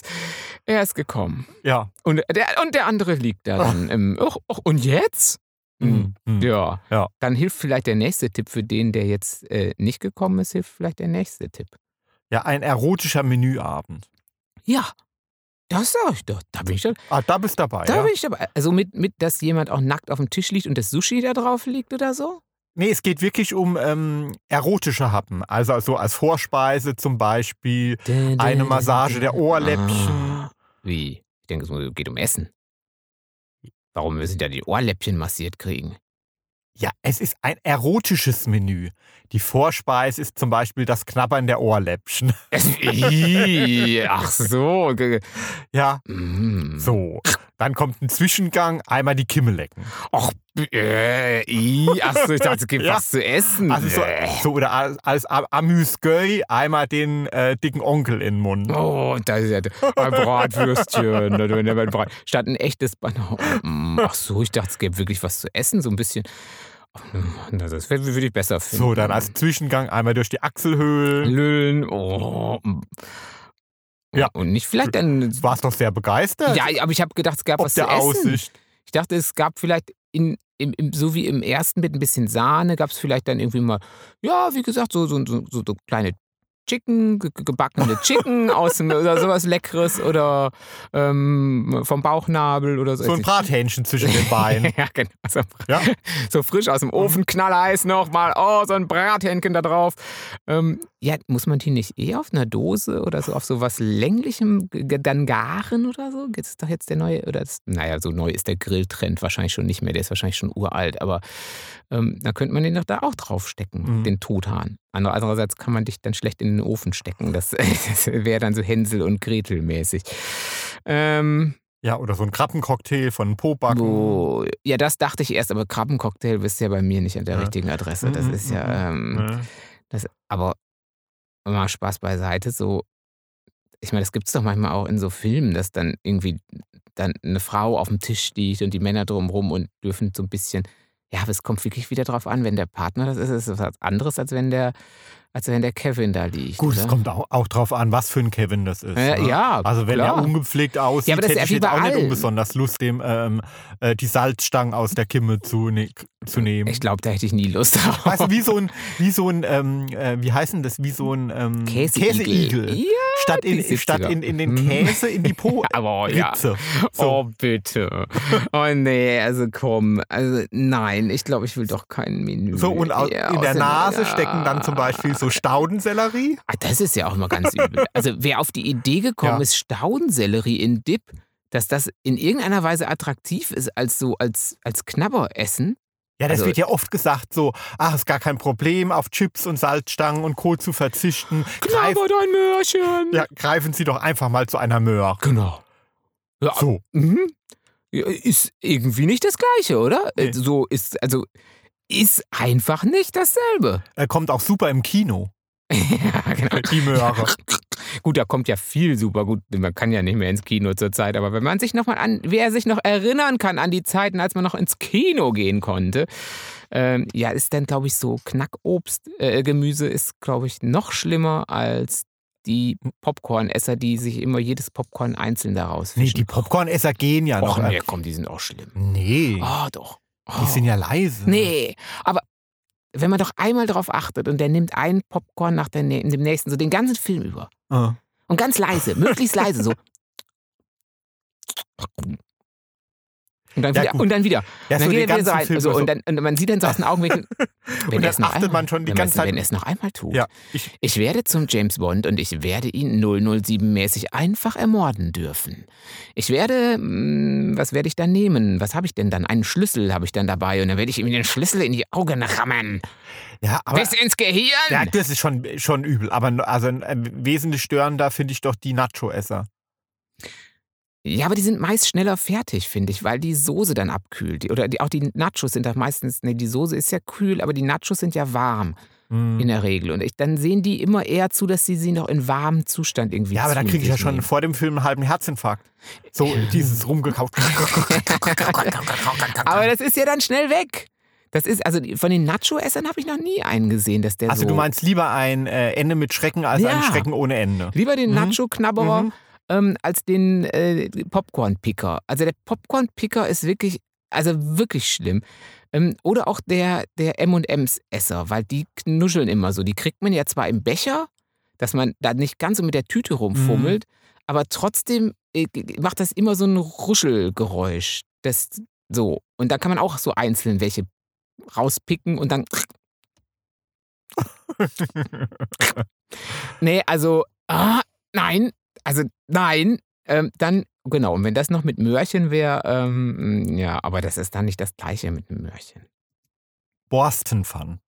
Er ist gekommen. ja. Und der, und der andere liegt da dann im. Och, och, und jetzt? Mhm. Mhm. Ja. Ja. Dann hilft vielleicht der nächste Tipp für den, der jetzt äh, nicht gekommen ist, hilft vielleicht der nächste Tipp. Ja, ein erotischer Menüabend. Ja. Das sag ich doch. Da bin ich doch. Ah, da bist du dabei. Da ja? bin ich dabei. Also mit, mit, dass jemand auch nackt auf dem Tisch liegt und das Sushi da drauf liegt oder so? Nee, es geht wirklich um ähm, erotische Happen. Also so als Vorspeise zum Beispiel. Eine Massage der Ohrläppchen. Ah, wie? Ich denke, es geht um Essen. Warum müssen die Ohrläppchen massiert kriegen? Ja, es ist ein erotisches Menü. Die Vorspeise ist zum Beispiel das Knabbern der Ohrläppchen. [laughs] Ach so. Ja, Mm. so. Dann kommt ein Zwischengang, einmal die Kimme lecken. Ach, äh, i, ach so, ich dachte, es gibt [laughs] Ja. was zu essen. Also so, Äh. so oder als, als Amüsgöi einmal den äh, dicken Onkel in den Mund. Oh, da ist ja ein Bratwürstchen. Statt ein echtes Ban oh, mm, Ach so, ich dachte, es gäbe wirklich was zu essen, so ein bisschen. Na, Das würde ich besser finden. So, dann als Zwischengang einmal durch die Achselhöhlen. Lüllen. Oh. Ja. Und nicht vielleicht dann. Warst doch sehr begeistert. Ja, aber ich habe gedacht, es gab ob was zu der essen. Aussicht. Ich dachte, es gab vielleicht in, im, im, so wie im ersten mit ein bisschen Sahne, gab es vielleicht dann irgendwie mal, ja, wie gesagt, so, so, so, so, so kleine Chicken, ge- ge- gebackene Chicken [laughs] aus dem, oder sowas Leckeres oder ähm, vom Bauchnabel oder so. So ein Brathähnchen zwischen den Beinen. [laughs] ja, genau. So, Ja. [laughs] so frisch aus dem Ofen, knallheiß nochmal. Oh, so ein Brathähnchen da drauf. Ähm, ja, muss man die nicht eh auf einer Dose oder so auf so was Länglichem dann garen oder so? Das ist doch jetzt der neue, oder das, naja, so neu ist der Grilltrend wahrscheinlich schon nicht mehr. Der ist wahrscheinlich schon uralt, aber ähm, da könnte man den doch da auch draufstecken, Mhm. den Tothahn. Ander- Andererseits kann man dich dann schlecht in den Ofen stecken. Das, [laughs] das wäre dann so Hänsel und Gretel mäßig. Ähm, Ja, oder so ein Krabbencocktail von Pobacken. wo, ja, das dachte ich erst, aber Krabbencocktail bist ja bei mir nicht an der Ja. richtigen Adresse. Das Mhm, ist ja, ähm, Ja. das, aber mal Spaß beiseite, so, ich meine, das gibt es doch manchmal auch in so Filmen, dass dann irgendwie dann eine Frau auf dem Tisch liegt und die Männer drumherum und dürfen so ein bisschen, ja, aber es kommt wirklich wieder drauf an, wenn der Partner das ist, ist es was anderes, als wenn der, als wenn der Kevin da liegt. Gut, es oder? kommt auch, auch drauf an, was für ein Kevin das ist. Äh, ne? ja, Also wenn klar. er ungepflegt aussieht, Ja, aber das hätte ich jetzt auch nicht allen. unbesonders Lust, dem ähm, äh, die Salzstangen aus der Kimme zu, ne zu nehmen. Ich glaube, da hätte ich nie Lust drauf. Weißt du, wie so ein, wie so ein, ähm, äh, wie heißt denn das, wie so ein ähm, Käseigel. Ja, Statt, in, die 70er. statt in, in den Mhm. Käse in die Po. [laughs] aber ja. So. Oh, bitte. Oh, nee, also komm. Also, nein, ich glaube, ich will doch kein Menü. So, und Ja, in der Nase stecken dann zum Beispiel so Staudensellerie. Ah, das ist ja auch mal ganz übel. Also, wer auf die Idee gekommen Ja. ist, Staudensellerie in Dip, dass das in irgendeiner Weise attraktiv ist als so als, als Knabberessen. Ja, das Also- wird ja oft gesagt so, ach, ist gar kein Problem, auf Chips und Salzstangen und Co. zu verzichten. Greif, Knabber dein Möhrchen. ja, greifen Sie doch einfach mal zu einer Möhre. Genau. Ja, So. Mhm. Ist irgendwie nicht das Gleiche, oder? Nee. So ist, also, ist einfach nicht dasselbe. Er kommt auch super im Kino, [laughs] ja, genau. die Möhre. [laughs] Gut, da kommt ja viel super gut. Man kann ja nicht mehr ins Kino zurzeit, aber wenn man sich noch mal an, wer sich noch erinnern kann an die Zeiten, als man noch ins Kino gehen konnte, ähm, ja, ist dann, glaube ich, so Knackobst, äh, Gemüse ist, glaube ich, noch schlimmer als die Popcornesser, die sich immer jedes Popcorn einzeln daraus Nee, fischen. die Popcornesser gehen ja Och, noch. nee, komm, die sind auch schlimm. Nee, Ah, doch. Die Oh. sind ja leise. Nee, aber wenn man doch einmal drauf achtet und der nimmt einen Popcorn nach dem nächsten, so den ganzen Film über. Äh. Und ganz leise, möglichst leise, so. Und dann Ja, wieder. gut. Und dann wieder. Ja, und dann so geht er wieder rein. So, und, dann, und man sieht dann so aus den Augenwinkeln. [laughs] wenn noch achtet einmal, man schon die ganze Zeit- Wenn er es noch einmal tut. ja, ich, Ich werde zum James Bond und ich werde ihn 007-mäßig einfach ermorden dürfen. Ich werde, mh, was werde ich dann nehmen? Was habe ich denn dann? Einen Schlüssel habe ich dann dabei und dann werde ich ihm den Schlüssel in die Augen rammen. ja, aber Bis ins Gehirn. ja, das ist schon, schon übel. Aber also äh, wesentlich störender finde ich doch die Nacho-Esser. Ja, aber die sind meist schneller fertig, finde ich, weil die Soße dann abkühlt. Oder die, auch die Nachos sind da meistens, nee, die Soße ist ja kühl, aber die Nachos sind ja warm in der Regel. Und ich, dann sehen die immer eher zu, dass sie sie noch in warmem Zustand irgendwie Ja, aber da kriege ich ja schon nehmen. vor dem Film einen halben Herzinfarkt. So [laughs] dieses rumgekauft. [laughs] Aber das ist ja dann schnell weg. Das ist, also von den Nacho-Essern habe ich noch nie einen gesehen, dass der Also so... du meinst lieber ein äh, Ende mit Schrecken als ein Ja. Schrecken ohne Ende. Lieber den Mhm. Nacho-Knabberer Mhm. Ähm, als den äh, Popcorn-Picker. Also der Popcorn-Picker ist wirklich, also wirklich schlimm. Ähm, oder auch der, der M&M's-Esser, weil die knuscheln immer so. Die kriegt man ja zwar im Becher, dass man da nicht ganz so mit der Tüte rumfummelt, aber trotzdem äh, macht das immer so ein Ruschelgeräusch. Das so. Und da kann man auch so einzeln welche rauspicken und dann. [laughs] nee, also, ah, nein, also nein. Ähm, dann, genau, und wenn das noch mit Möhrchen wäre, ähm, ja, aber das ist dann nicht das gleiche mit einem Möhrchen. Borstenpfann.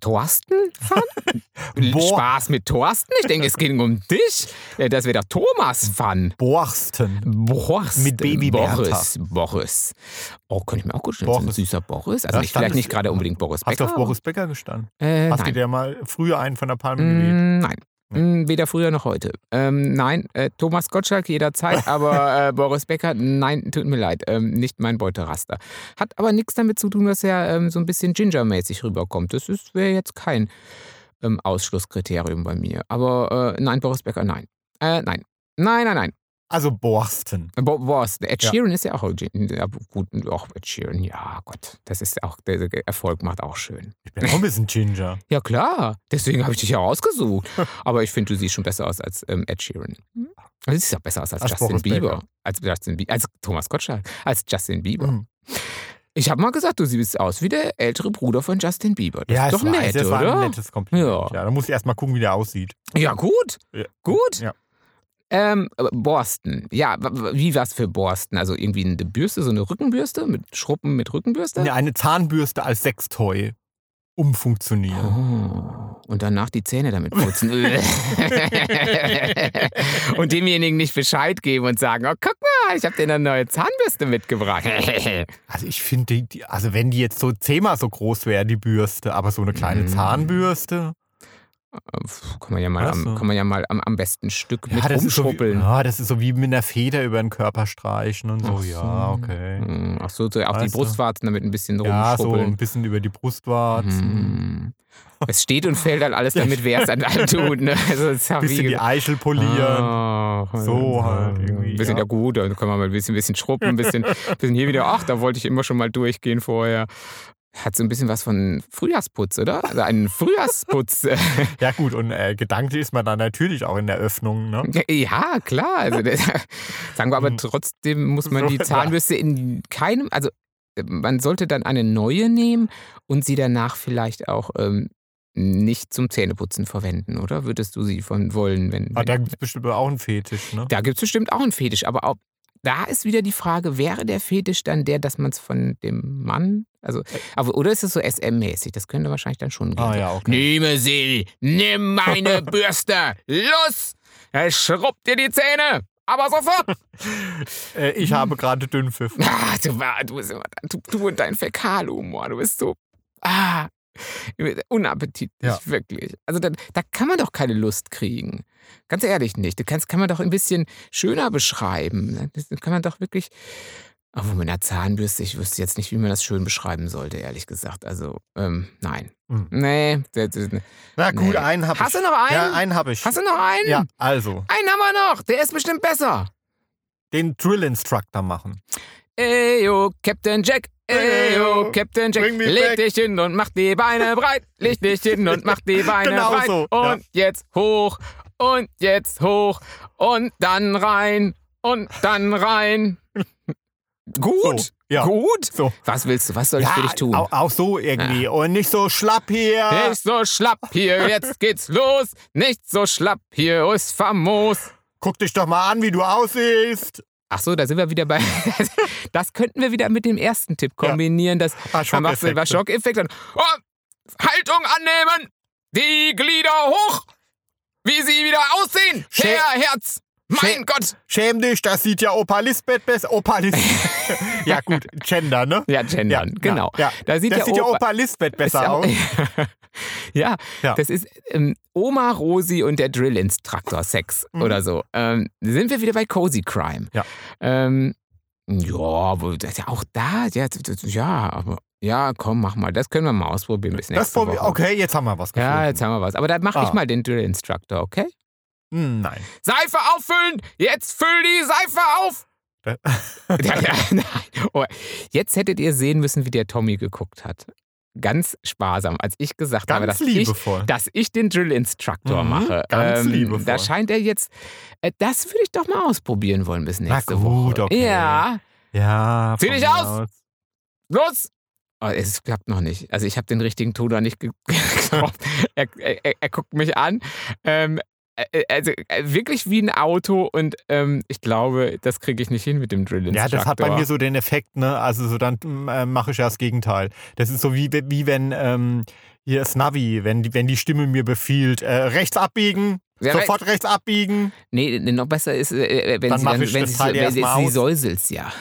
Thorsten? [laughs] Spaß mit Thorsten? Ich denke, es ging um dich. Ja, Das wäre doch Thomas Fan. Borsten. Boris. Mit Baby. Boris. Boris. Oh, könnte ich mir auch gut vorstellen. Boris. süßer Boris. Also Ja, nicht, vielleicht nicht gerade unbedingt Boris Hast du Becker. auf Boris Becker gestanden? Äh, Hast du nein. dir mal früher einen von der Palme geweht? Mm, nein. Mm, Weder früher noch heute. Ähm, nein, äh, Thomas Gottschalk jederzeit, [laughs] aber äh, Boris Becker, nein, tut mir leid, ähm, nicht mein Beuteraster. Hat aber nichts damit zu tun, dass er ähm, so ein bisschen Ginger-mäßig rüberkommt. Das wäre jetzt kein ähm, Ausschlusskriterium bei mir. Aber äh, nein, Boris Becker, nein. Äh, nein. Nein, nein, nein. Also Borsten. Bo Boris, Ed Ja. Sheeran ist ja auch ja, gut. Auch Ed Sheeran, ja Gott, das ist auch, der Erfolg macht auch schön. Ich bin auch ein bisschen Ginger. [laughs] Ja, klar. Deswegen habe ich dich ja rausgesucht. [laughs] Aber ich finde, du siehst schon besser aus als ähm, Ed Sheeran. Du siehst auch besser aus als, Als Justin Boris Bieber. Becker. Als Justin Bieber. Als Thomas Gottschalk. Als Justin Bieber. Mhm. Ich habe mal gesagt, du siehst aus wie der ältere Bruder von Justin Bieber. Das ja, ist doch war, nett, war oder? ein nettes Kompliment. Ja. Ja. da muss ich erst mal gucken, wie der aussieht. Ja, gut. Ja. Gut. Ja. Ähm, Borsten. Ja, wie was für Borsten? Also irgendwie eine Bürste, so eine Rückenbürste mit Schruppen mit Rückenbürste? Nee, Eine Zahnbürste als Sextoy. umfunktionieren. Oh, und danach die Zähne damit putzen. [laughs] und demjenigen nicht Bescheid geben und sagen, oh, guck mal, ich habe dir eine neue Zahnbürste mitgebracht. [laughs] Also ich finde, also wenn die jetzt so zehnmal so groß wäre, die Bürste, aber so eine kleine Mm. Zahnbürste. Kann man ja mal, so. am, kann man ja mal am, am besten Stück mit das ist, so wie, rumschrubbeln. ja, das ist so wie mit einer Feder über den Körper streichen und so. Ach Ja, so. okay. Mm, Ach so, so auf die Weißt? Brustwarzen damit ein bisschen Ja, so rumschrubbeln. ein bisschen über die Brustwarzen. Mm. Es steht und fällt dann [laughs] alles damit, wer es dann tut. Ne? Also, ja Ein bisschen wie die Eichel polieren. Ah, So halt irgendwie, Ein bisschen, ja. ja. gut, dann können wir mal ein bisschen, bisschen schrubben, ein bisschen, bisschen hier wieder. Ach, da wollte ich immer schon mal durchgehen vorher. Hat so ein bisschen was von Frühjahrsputz, oder? Also einen [laughs] Frühjahrsputz. [laughs] Ja gut, und äh, gedanklich ist man dann natürlich auch in der Öffnung. Ne? [laughs] ja, klar. Also, sagen wir aber Hm. trotzdem muss man So, die ja. Zahnbürste in keinem, also man sollte dann eine neue nehmen und sie danach vielleicht auch ähm, nicht zum Zähneputzen verwenden, oder? Würdest du sie von wollen, wenn. Aber wenn da gibt es bestimmt auch einen Fetisch. Ne? Da gibt es bestimmt auch einen Fetisch, aber auch da ist wieder die Frage, wäre der Fetisch dann der, dass man es von dem Mann, also, aber, oder ist es so SM-mäßig? Das könnte wahrscheinlich dann schon gehen. Ah ja, okay. Nehme sie, nimm meine [laughs] Bürste, los! Schrubbt dir die Zähne, aber sofort! [laughs] Äh, ich habe gerade Dünnpfiff. Ah, du, du, du und dein Fäkalhumor, du bist so, ah, [laughs] unappetitlich, Ja. wirklich. Also da, da kann man doch keine Lust kriegen. Ganz ehrlich nicht. Das kann, kann man doch ein bisschen schöner beschreiben. Das kann man doch wirklich. Aber mit einer Zahnbürste, ich wüsste jetzt nicht, wie man das schön beschreiben sollte, ehrlich gesagt. Also, ähm, nein. Hm. Nee. Na gut, Nee. einen habe ich. Hast du noch einen? Ja, einen habe ich. Hast du noch einen? Ja, also, Einen haben wir noch. Der ist bestimmt besser. den Drill Instructor machen. Eyo, Captain Jack. Eyo, Eyo, Captain Jack. Leg dich hin und mach die Beine breit. Leg dich hin und mach die [laughs] Beine Genau breit. so, Und ja. jetzt hoch. Und jetzt hoch. Und dann rein. Und dann rein. [laughs] Gut. So, ja. Gut. So. Was willst du? Was soll ich für dich tun? Auch, auch so irgendwie. Und nicht so schlapp hier. Nicht so schlapp hier, jetzt [laughs] geht's los. Nicht so schlapp hier, ist famos. Guck dich doch mal an, wie du aussiehst. Ach so, da sind wir wieder bei. Das könnten wir wieder mit dem ersten Tipp kombinieren. Das Ah, dann machst du über Schockeffekt und oh, Haltung annehmen, die Glieder hoch, wie sie wieder aussehen. Schä- Herr Herz, mein Schä- Gott. Schäm dich, das sieht ja Opa Lisbeth besser. Opa Lisbeth. [laughs] ja, gut, Gender, ne? Ja, gendern, Ja, genau. Ja. Da sieht das der sieht ja Opa- Opa Lisbeth besser ja, aus. [laughs] ja, Ja. das ist ähm, Oma Rosi und der Drill-Instructor Sex Mhm. oder so. Ähm, sind wir wieder bei Cozy Crime. Ja. Ähm, ja, aber das ist ja auch da. Ja, das- ja, aber ja, komm, mach mal. Das können wir mal ausprobieren bis nächste Woche. okay, jetzt haben wir was gefunden. Ja, jetzt haben wir was. Aber dann mach ich Ah. mal den Drill-Instructor, okay? Hm, Nein. Seife auffüllen! Jetzt füll die Seife auf! [laughs] Ja, ja, nein. Oh, jetzt hättet ihr sehen müssen, wie der Tommy geguckt hat. Ganz sparsam, als ich gesagt habe, Ganz dass ich, dass ich den Drill-Instructor Mhm, mache. ganz liebevoll. Da scheint er jetzt, äh, das würde ich doch mal ausprobieren wollen bis Na nächste gut, Woche. okay. Ja, ja. Zieh dich mir aus! los! Oh, es klappt noch nicht. Also ich habe den richtigen Ton noch nicht ge- [laughs] geklappt. er, er, er guckt mich an. Ähm, äh, also äh, wirklich wie ein Auto und ähm, ich glaube, das kriege ich nicht hin mit dem Drill Ja, Instructor. das hat bei mir so den Effekt, ne? Also so dann mm, äh, mache ich ja das Gegenteil. Das ist so wie, wie wenn ähm, hier das Navi, wenn die, wenn die Stimme mir befiehlt, äh, rechts abbiegen, Ja, sofort rechts abbiegen. Nee, noch besser ist, äh, wenn Dann sie dann, wenn sie, wenn sie, sie aus. säuselt's ja.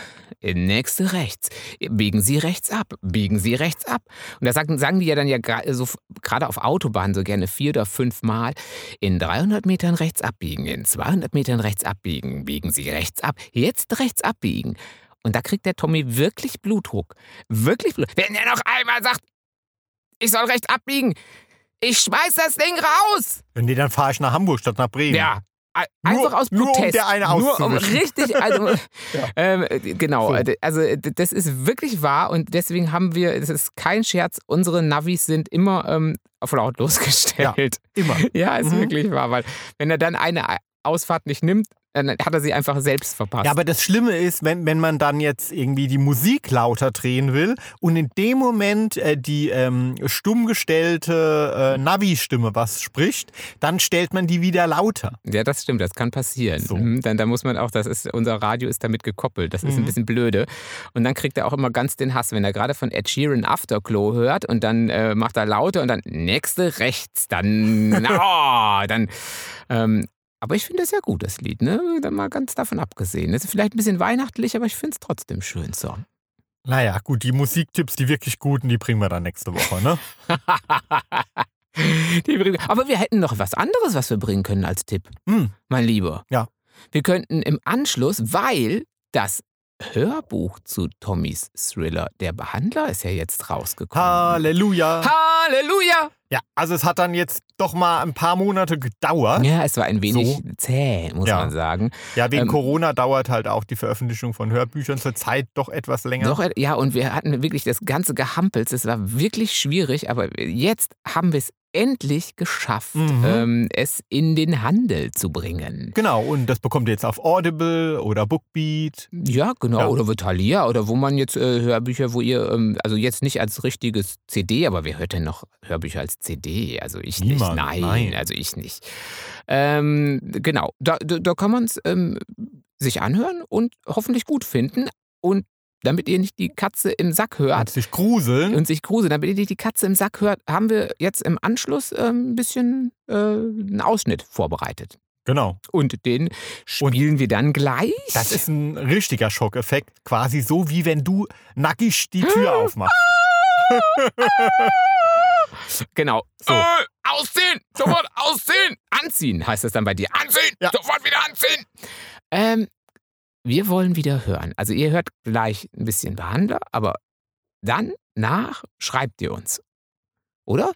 Nächste rechts. Biegen Sie rechts ab. Biegen Sie rechts ab. Und da sagen, sagen die ja dann ja so gerade auf Autobahnen so gerne vier oder fünf Mal. In 300 Metern rechts abbiegen. In 200 Metern rechts abbiegen. Biegen Sie rechts ab. Jetzt rechts abbiegen. Und da kriegt der Tommy wirklich Blutdruck. Wirklich Blut. Wenn er noch einmal sagt, ich soll rechts abbiegen, ich schmeiß das Ding raus. Nee, dann fahre ich nach Hamburg statt nach Bremen. Ja. Nur- Einfach aus nur um Protest. der eine Nur um richtig, also [laughs] ähm, äh, genau, So. also das ist wirklich wahr und deswegen haben wir, das ist kein Scherz, unsere Navis sind immer ähm, auf lautlos [laughs] gestellt. Immer. Ja, ist Mhm. wirklich wahr, weil wenn er dann eine Ausfahrt nicht nimmt, Dann hat er sie einfach selbst verpasst. Ja, aber das Schlimme ist, wenn, wenn man dann jetzt irgendwie die Musik lauter drehen will und in dem Moment äh, die ähm, stumm gestellte äh, Navi-Stimme was spricht, dann stellt man die wieder lauter. Ja, das stimmt, das kann passieren. So. Mhm, Dann, da muss man auch, das ist, unser Radio ist damit gekoppelt. Das ist ein Mhm. bisschen blöde. Und dann kriegt er auch immer ganz den Hass, wenn er gerade von Ed Sheeran Afterglow hört und dann äh, macht er lauter und dann nächste rechts, dann, [laughs] oh, dann. Ähm, aber ich finde es ja gut, das Lied, ne? Dann mal ganz davon abgesehen. Es ist vielleicht ein bisschen weihnachtlich, aber ich finde es trotzdem schön so. Naja, gut, die Musiktipps, die wirklich guten, die bringen wir dann nächste Woche, ne? [laughs] Die bringen- aber wir hätten noch was anderes, was wir bringen können als Tipp, Hm. mein Lieber. Ja. Wir könnten im Anschluss, weil das Hörbuch zu Tommys Thriller Der Behandler ist ja jetzt rausgekommen. Halleluja. Halleluja! Ja, also es hat dann jetzt doch mal ein paar Monate gedauert. Ja, es war ein wenig So. zäh, muss Ja. man sagen. Ja, wegen Ähm, Corona dauert halt auch die Veröffentlichung von Hörbüchern zurzeit doch etwas länger. Doch, ja, und wir hatten wirklich das ganze Gehampels. Es war wirklich schwierig, aber jetzt haben wir es endlich geschafft, Mhm. ähm, es in den Handel zu bringen. Genau, und das bekommt ihr jetzt auf Audible oder Bookbeat. Ja, genau. Ja. Oder Vitalia oder wo man jetzt äh, Hörbücher, wo ihr, ähm, also jetzt nicht als richtiges CD, aber wer hört denn noch Hörbücher als CD? Also ich Niemand, nicht. Nein, nein. also ich nicht. Ähm, genau, da, da, da kann man es ähm, sich anhören und hoffentlich gut finden. Und damit ihr nicht die Katze im Sack hört sich gruseln. und sich gruselt, damit ihr nicht die Katze im Sack hört, haben wir jetzt im Anschluss ähm, ein bisschen äh, einen Ausschnitt vorbereitet. Genau. Und den spielen wir dann gleich. Das ist ein richtiger Schockeffekt. Quasi so, wie wenn du nackig die Tür [laughs] aufmachst. [laughs] Genau. So. Äh, ausziehen! Sofort ausziehen! Anziehen heißt das dann bei dir. Anziehen! Ja. Sofort wieder anziehen! Ähm, wir wollen wieder hören. Also ihr hört gleich ein bisschen Behandler, aber dann nach schreibt ihr uns. Oder?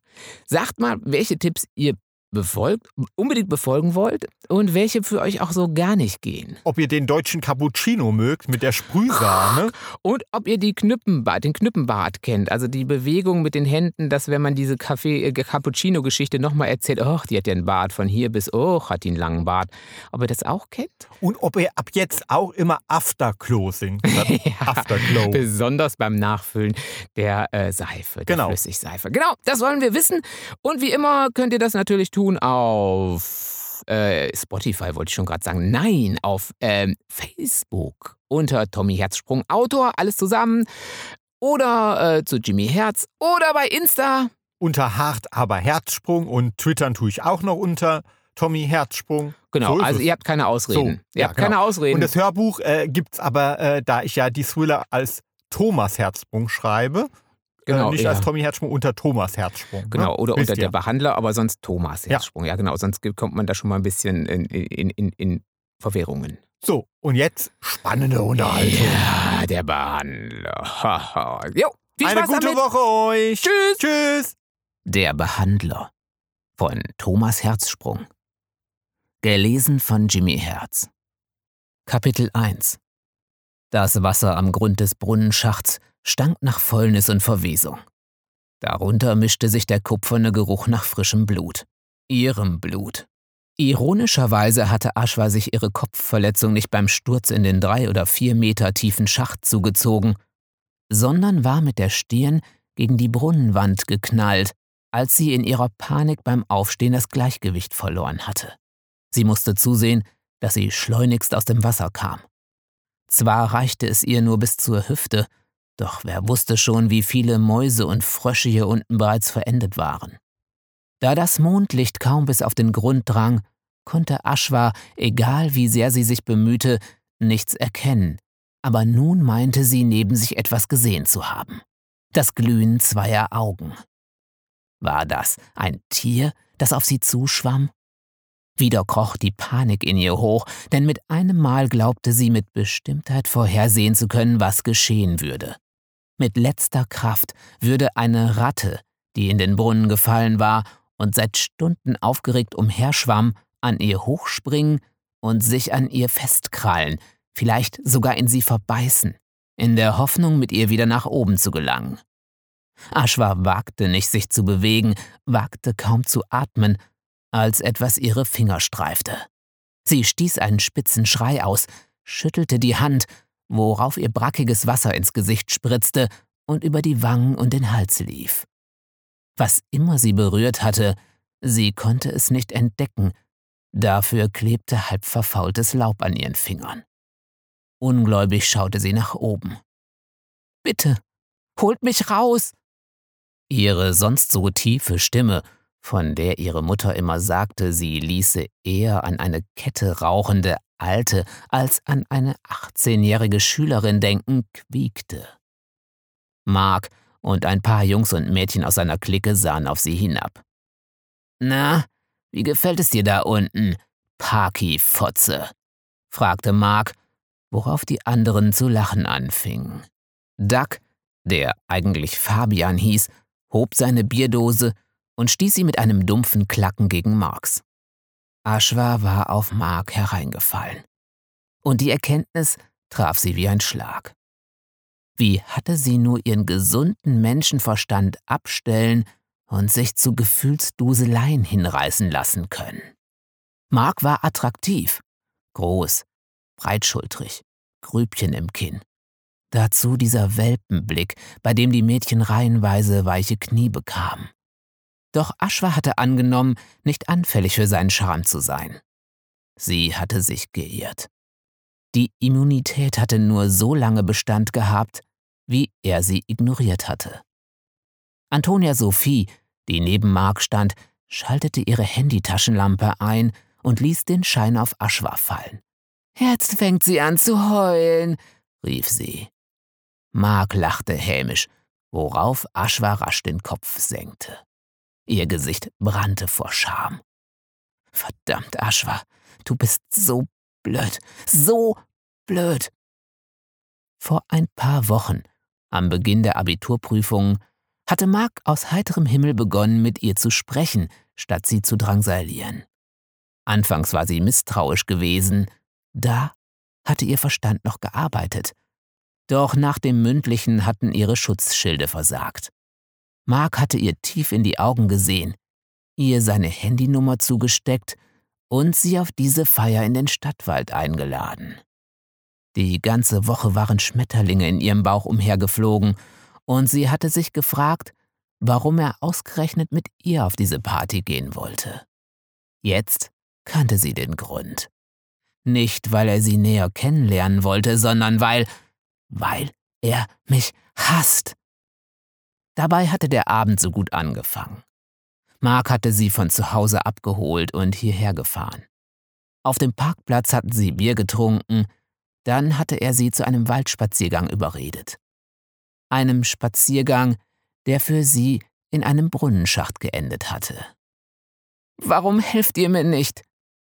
Sagt mal, welche Tipps ihr befolgt, unbedingt befolgen wollt und welche für euch auch so gar nicht gehen. Ob ihr den deutschen Cappuccino mögt mit der Sprühsahne. Und ob ihr die Knüppenbart, den Knüppenbart kennt, also die Bewegung mit den Händen, dass wenn man diese Kaffee, äh, Cappuccino-Geschichte nochmal erzählt, ach, die hat ja einen Bart von hier bis, oh, hat die einen langen Bart. Ob ihr das auch kennt? Und ob ihr ab jetzt auch immer Afterglow singt. [laughs] statt Afterglow. Besonders beim Nachfüllen der äh, Seife, der Genau. Flüssigseife. Genau, das wollen wir wissen. Und wie immer könnt ihr das natürlich tun auf äh, Spotify, wollte ich schon gerade sagen. Nein, auf ähm, Facebook unter Tommy Herzsprung Autor, alles zusammen. Oder äh, zu Jimmy Herz oder bei Insta. Unter Hart aber Herzsprung und Twittern tue ich auch noch unter Tommy Herzsprung. Genau, So also es. ihr habt keine Ausreden. So, ihr ja, habt genau. keine Ausreden. Und das Hörbuch äh, gibt es aber, äh, da ich ja die Thriller als Thomas Herzsprung schreibe. Genau, äh, nicht ja. als Tommy Herzsprung, unter Thomas Herzsprung. Genau, ne? oder Wisst unter der ihr. Behandler, aber sonst Thomas Ja. Herzsprung. Ja. genau, sonst kommt man da schon mal ein bisschen in, in, in, in Verwirrungen. So, und jetzt spannende Unterhaltung. Ja, der Behandler. Jo, viel Eine Spaß gute damit. Woche euch. Tschüss. Tschüss. Der Behandler von Thomas Herzsprung. Gelesen von Jimmy Herz. Kapitel 1 Das Wasser am Grund des Brunnenschachts stank nach Fäulnis und Verwesung. Darunter mischte sich der kupferne Geruch nach frischem Blut. Ihrem Blut. Ironischerweise hatte Aschwa sich ihre Kopfverletzung nicht beim Sturz in den drei oder vier Meter tiefen Schacht zugezogen, sondern war mit der Stirn gegen die Brunnenwand geknallt, als sie in ihrer Panik beim Aufstehen das Gleichgewicht verloren hatte. Sie musste zusehen, dass sie schleunigst aus dem Wasser kam. Zwar reichte es ihr nur bis zur Hüfte, doch wer wusste schon, wie viele Mäuse und Frösche hier unten bereits verendet waren. Da das Mondlicht kaum bis auf den Grund drang, konnte Aschwa, egal wie sehr sie sich bemühte, nichts erkennen, aber nun meinte sie neben sich etwas gesehen zu haben. Das Glühen zweier Augen. War das ein Tier, das auf sie zuschwamm? Wieder kroch die Panik in ihr hoch, denn mit einem Mal glaubte sie mit Bestimmtheit vorhersehen zu können, was geschehen würde. Mit letzter Kraft würde eine Ratte, die in den Brunnen gefallen war und seit Stunden aufgeregt umherschwamm, an ihr hochspringen und sich an ihr festkrallen, vielleicht sogar in sie verbeißen, in der Hoffnung, mit ihr wieder nach oben zu gelangen. Aschwa wagte nicht, sich zu bewegen, wagte kaum zu atmen, als etwas ihre Finger streifte. Sie stieß einen spitzen Schrei aus, schüttelte die Hand, worauf ihr brackiges Wasser ins Gesicht spritzte und über die Wangen und den Hals lief. Was immer sie berührt hatte, sie konnte es nicht entdecken, dafür klebte halb verfaultes Laub an ihren Fingern. Ungläubig schaute sie nach oben. Bitte, holt mich raus! Ihre sonst so tiefe Stimme, von der ihre Mutter immer sagte, sie ließe eher an eine Kette rauchende Alte als an eine 18-jährige Schülerin denken, quiekte. Mark und ein paar Jungs und Mädchen aus seiner Clique sahen auf sie hinab. Na, wie gefällt es dir da unten, Parky-Fotze? fragte Mark, worauf die anderen zu lachen anfingen. Duck, der eigentlich Fabian hieß, hob seine Bierdose und stieß sie mit einem dumpfen Klacken gegen Marks. Ashwa war auf Mark hereingefallen. Und die Erkenntnis traf sie wie ein Schlag. Wie hatte sie nur ihren gesunden Menschenverstand abstellen und sich zu Gefühlsduseleien hinreißen lassen können? Mark war attraktiv, groß, breitschultrig, Grübchen im Kinn. Dazu dieser Welpenblick, bei dem die Mädchen reihenweise weiche Knie bekamen. Doch Ashwa hatte angenommen, nicht anfällig für seinen Charme zu sein. Sie hatte sich geirrt. Die Immunität hatte nur so lange Bestand gehabt, wie er sie ignoriert hatte. Antonia Sophie, die neben Mark stand, schaltete ihre Handytaschenlampe ein und ließ den Schein auf Aschwa fallen. Jetzt fängt sie an zu heulen, rief sie. Mark lachte hämisch, worauf Aschwa rasch den Kopf senkte. Ihr Gesicht brannte vor Scham. Verdammt, Aschwa, du bist so blöd, so blöd. Vor ein paar Wochen am Beginn der Abiturprüfungen hatte Mark aus heiterem Himmel begonnen, mit ihr zu sprechen, statt sie zu drangsalieren. Anfangs war sie misstrauisch gewesen, da hatte ihr Verstand noch gearbeitet. Doch nach dem mündlichen hatten ihre Schutzschilde versagt. Mark hatte ihr tief in die Augen gesehen, ihr seine Handynummer zugesteckt und sie auf diese Feier in den Stadtwald eingeladen. Die ganze Woche waren Schmetterlinge in ihrem Bauch umhergeflogen, und sie hatte sich gefragt, warum er ausgerechnet mit ihr auf diese Party gehen wollte. Jetzt kannte sie den Grund. Nicht, weil er sie näher kennenlernen wollte, sondern weil, weil er mich hasst. Dabei hatte der Abend so gut angefangen. Mark hatte sie von zu Hause abgeholt und hierher gefahren. Auf dem Parkplatz hatten sie Bier getrunken, dann hatte er sie zu einem Waldspaziergang überredet. Einem Spaziergang, der für sie in einem Brunnenschacht geendet hatte. Warum helft ihr mir nicht?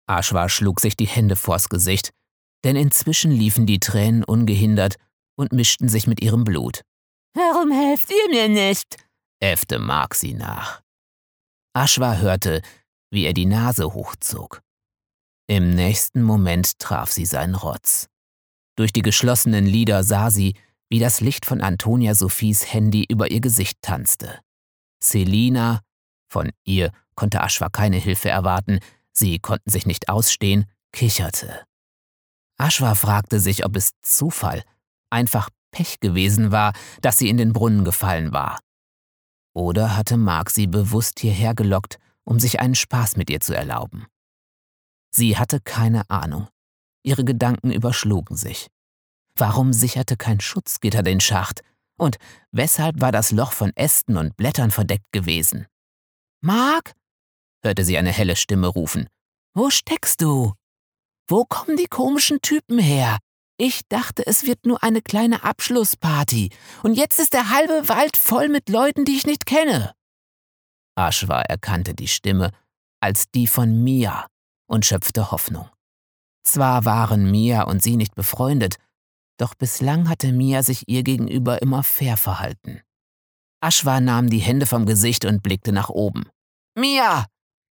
Aschwa schlug sich die Hände vors Gesicht, denn inzwischen liefen die Tränen ungehindert und mischten sich mit ihrem Blut. Warum helft ihr mir nicht? äffte Mark sie nach. Aschwa hörte, wie er die Nase hochzog. Im nächsten Moment traf sie seinen Rotz. Durch die geschlossenen Lider sah sie, wie das Licht von Antonia Sophies Handy über ihr Gesicht tanzte. Selina, von ihr konnte Aschwa keine Hilfe erwarten, sie konnten sich nicht ausstehen, kicherte. Aschwa fragte sich, ob es Zufall, einfach Pech gewesen war, dass sie in den Brunnen gefallen war. Oder hatte Mark sie bewusst hierher gelockt, um sich einen Spaß mit ihr zu erlauben? Sie hatte keine Ahnung. Ihre Gedanken überschlugen sich. Warum sicherte kein Schutzgitter den Schacht? Und weshalb war das Loch von Ästen und Blättern verdeckt gewesen? Mark? hörte sie eine helle Stimme rufen. Wo steckst du? Wo kommen die komischen Typen her? Ich dachte, es wird nur eine kleine Abschlussparty, und jetzt ist der halbe Wald voll mit Leuten, die ich nicht kenne. Aschwa erkannte die Stimme als die von Mia und schöpfte Hoffnung. Zwar waren Mia und sie nicht befreundet, doch bislang hatte Mia sich ihr gegenüber immer fair verhalten. Aschwa nahm die Hände vom Gesicht und blickte nach oben. Mia,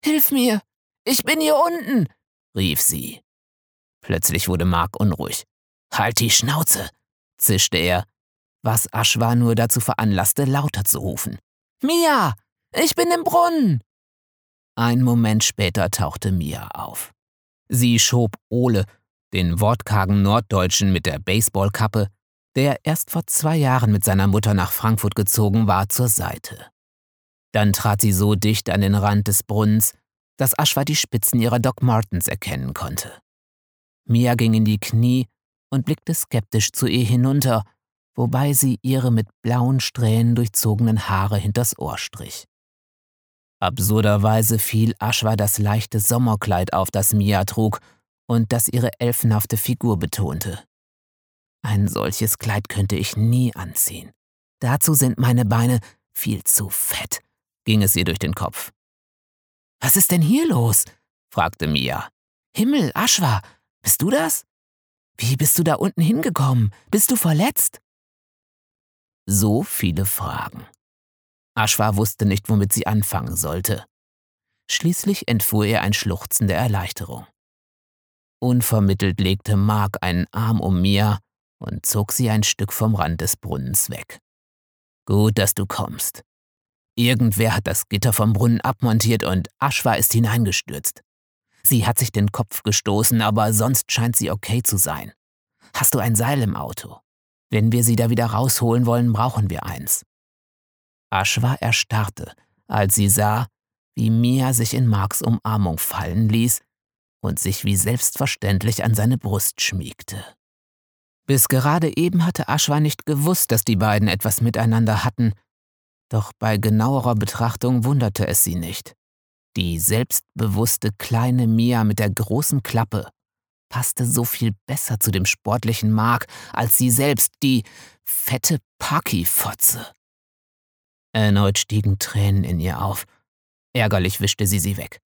hilf mir! Ich bin hier unten! rief sie. Plötzlich wurde Mark unruhig. Halt die Schnauze! zischte er, was Aschwa nur dazu veranlasste, lauter zu rufen. Mia! Ich bin im Brunnen! Ein Moment später tauchte Mia auf. Sie schob Ole, den wortkargen Norddeutschen mit der Baseballkappe, der erst vor zwei Jahren mit seiner Mutter nach Frankfurt gezogen war, zur Seite. Dann trat sie so dicht an den Rand des Brunnens, dass Aschwa die Spitzen ihrer Doc Martens erkennen konnte. Mia ging in die Knie und blickte skeptisch zu ihr hinunter, wobei sie ihre mit blauen Strähnen durchzogenen Haare hinters Ohr strich. Absurderweise fiel Aschwa das leichte Sommerkleid auf, das Mia trug und das ihre elfenhafte Figur betonte. Ein solches Kleid könnte ich nie anziehen. Dazu sind meine Beine viel zu fett, ging es ihr durch den Kopf. Was ist denn hier los? fragte Mia. Himmel, Aschwa, bist du das? Wie bist du da unten hingekommen? Bist du verletzt? So viele Fragen. Aschwa wusste nicht, womit sie anfangen sollte. Schließlich entfuhr ihr ein Schluchzen der Erleichterung. Unvermittelt legte Mark einen Arm um Mia und zog sie ein Stück vom Rand des Brunnens weg. Gut, dass du kommst. Irgendwer hat das Gitter vom Brunnen abmontiert und Aschwa ist hineingestürzt. Sie hat sich den Kopf gestoßen, aber sonst scheint sie okay zu sein. Hast du ein Seil im Auto? Wenn wir sie da wieder rausholen wollen, brauchen wir eins. Aschwa erstarrte, als sie sah, wie Mia sich in Marks Umarmung fallen ließ und sich wie selbstverständlich an seine Brust schmiegte. Bis gerade eben hatte Aschwa nicht gewusst, dass die beiden etwas miteinander hatten, doch bei genauerer Betrachtung wunderte es sie nicht. Die selbstbewusste kleine Mia mit der großen Klappe passte so viel besser zu dem sportlichen Mark als sie selbst, die fette Paki-Fotze. Erneut stiegen Tränen in ihr auf. Ärgerlich wischte sie sie weg.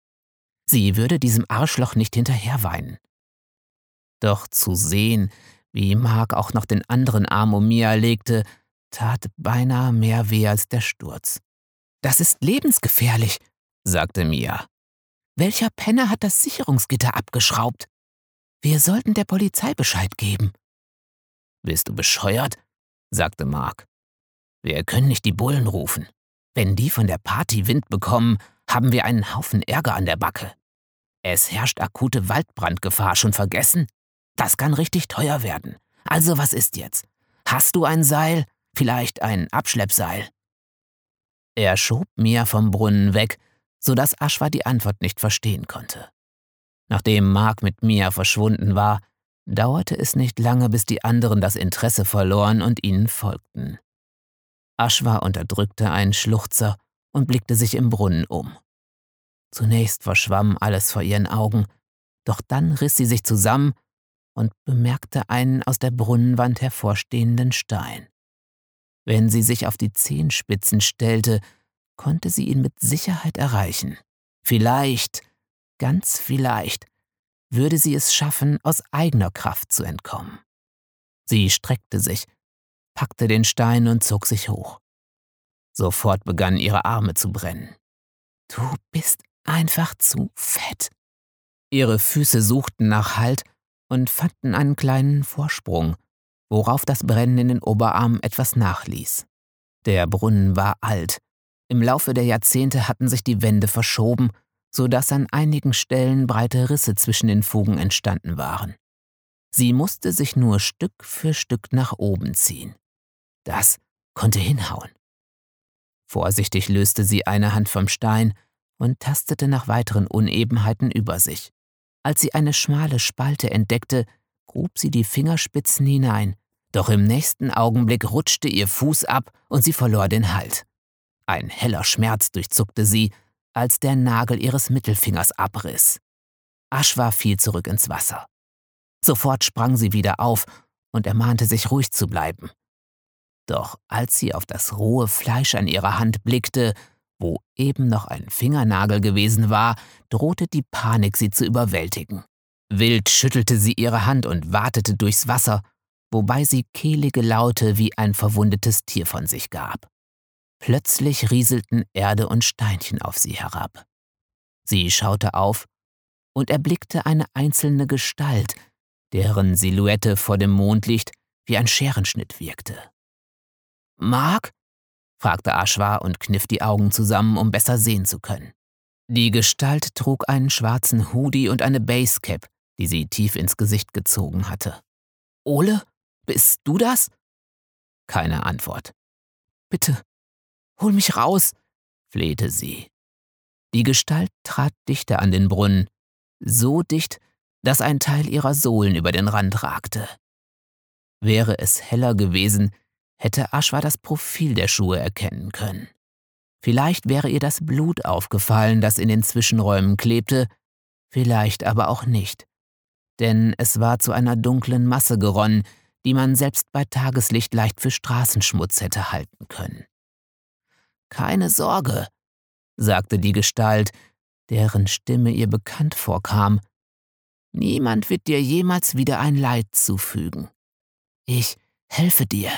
Sie würde diesem Arschloch nicht hinterherweinen. Doch zu sehen, wie Mark auch noch den anderen Arm um Mia legte, tat beinahe mehr weh als der Sturz. Das ist lebensgefährlich, sagte Mia. Welcher Penner hat das Sicherungsgitter abgeschraubt? Wir sollten der Polizei Bescheid geben. Bist du bescheuert? sagte Mark. Wir können nicht die Bullen rufen. Wenn die von der Party Wind bekommen, haben wir einen Haufen Ärger an der Backe. Es herrscht akute Waldbrandgefahr, schon vergessen? Das kann richtig teuer werden. Also was ist jetzt? Hast du ein Seil? Vielleicht ein Abschleppseil? Er schob Mia vom Brunnen weg, so dass Aschwa die Antwort nicht verstehen konnte. Nachdem Mark mit Mia verschwunden war, dauerte es nicht lange, bis die anderen das Interesse verloren und ihnen folgten. Aschwa unterdrückte einen Schluchzer und blickte sich im Brunnen um. Zunächst verschwamm alles vor ihren Augen, doch dann riss sie sich zusammen und bemerkte einen aus der Brunnenwand hervorstehenden Stein. Wenn sie sich auf die Zehenspitzen stellte, konnte sie ihn mit Sicherheit erreichen. Vielleicht, ganz vielleicht, würde sie es schaffen, aus eigener Kraft zu entkommen. Sie streckte sich, packte den Stein und zog sich hoch. Sofort begannen ihre Arme zu brennen. Du bist einfach zu fett. Ihre Füße suchten nach Halt und fanden einen kleinen Vorsprung, worauf das Brennen in den Oberarmen etwas nachließ. Der Brunnen war alt. Im Laufe der Jahrzehnte hatten sich die Wände verschoben, so dass an einigen Stellen breite Risse zwischen den Fugen entstanden waren. Sie musste sich nur Stück für Stück nach oben ziehen. Das konnte hinhauen. Vorsichtig löste sie eine Hand vom Stein und tastete nach weiteren Unebenheiten über sich. Als sie eine schmale Spalte entdeckte, grub sie die Fingerspitzen hinein, doch im nächsten Augenblick rutschte ihr Fuß ab und sie verlor den Halt. Ein heller Schmerz durchzuckte sie, als der Nagel ihres Mittelfingers abriss. Aschwa fiel zurück ins Wasser. Sofort sprang sie wieder auf und ermahnte sich ruhig zu bleiben. Doch als sie auf das rohe Fleisch an ihrer Hand blickte, wo eben noch ein Fingernagel gewesen war, drohte die Panik sie zu überwältigen. Wild schüttelte sie ihre Hand und wartete durchs Wasser, wobei sie kehlige Laute wie ein verwundetes Tier von sich gab. Plötzlich rieselten Erde und Steinchen auf sie herab. Sie schaute auf und erblickte eine einzelne Gestalt, deren Silhouette vor dem Mondlicht wie ein Scherenschnitt wirkte. Mark? fragte Ashwa und kniff die Augen zusammen, um besser sehen zu können. Die Gestalt trug einen schwarzen Hoodie und eine Basecap, die sie tief ins Gesicht gezogen hatte. Ole, bist du das? Keine Antwort. Bitte, hol mich raus, flehte sie. Die Gestalt trat dichter an den Brunnen, so dicht, dass ein Teil ihrer Sohlen über den Rand ragte. Wäre es heller gewesen, hätte Aschwa das Profil der Schuhe erkennen können. Vielleicht wäre ihr das Blut aufgefallen, das in den Zwischenräumen klebte, vielleicht aber auch nicht. Denn es war zu einer dunklen Masse geronnen, die man selbst bei Tageslicht leicht für Straßenschmutz hätte halten können. Keine Sorge, sagte die Gestalt, deren Stimme ihr bekannt vorkam. Niemand wird dir jemals wieder ein Leid zufügen. Ich helfe dir.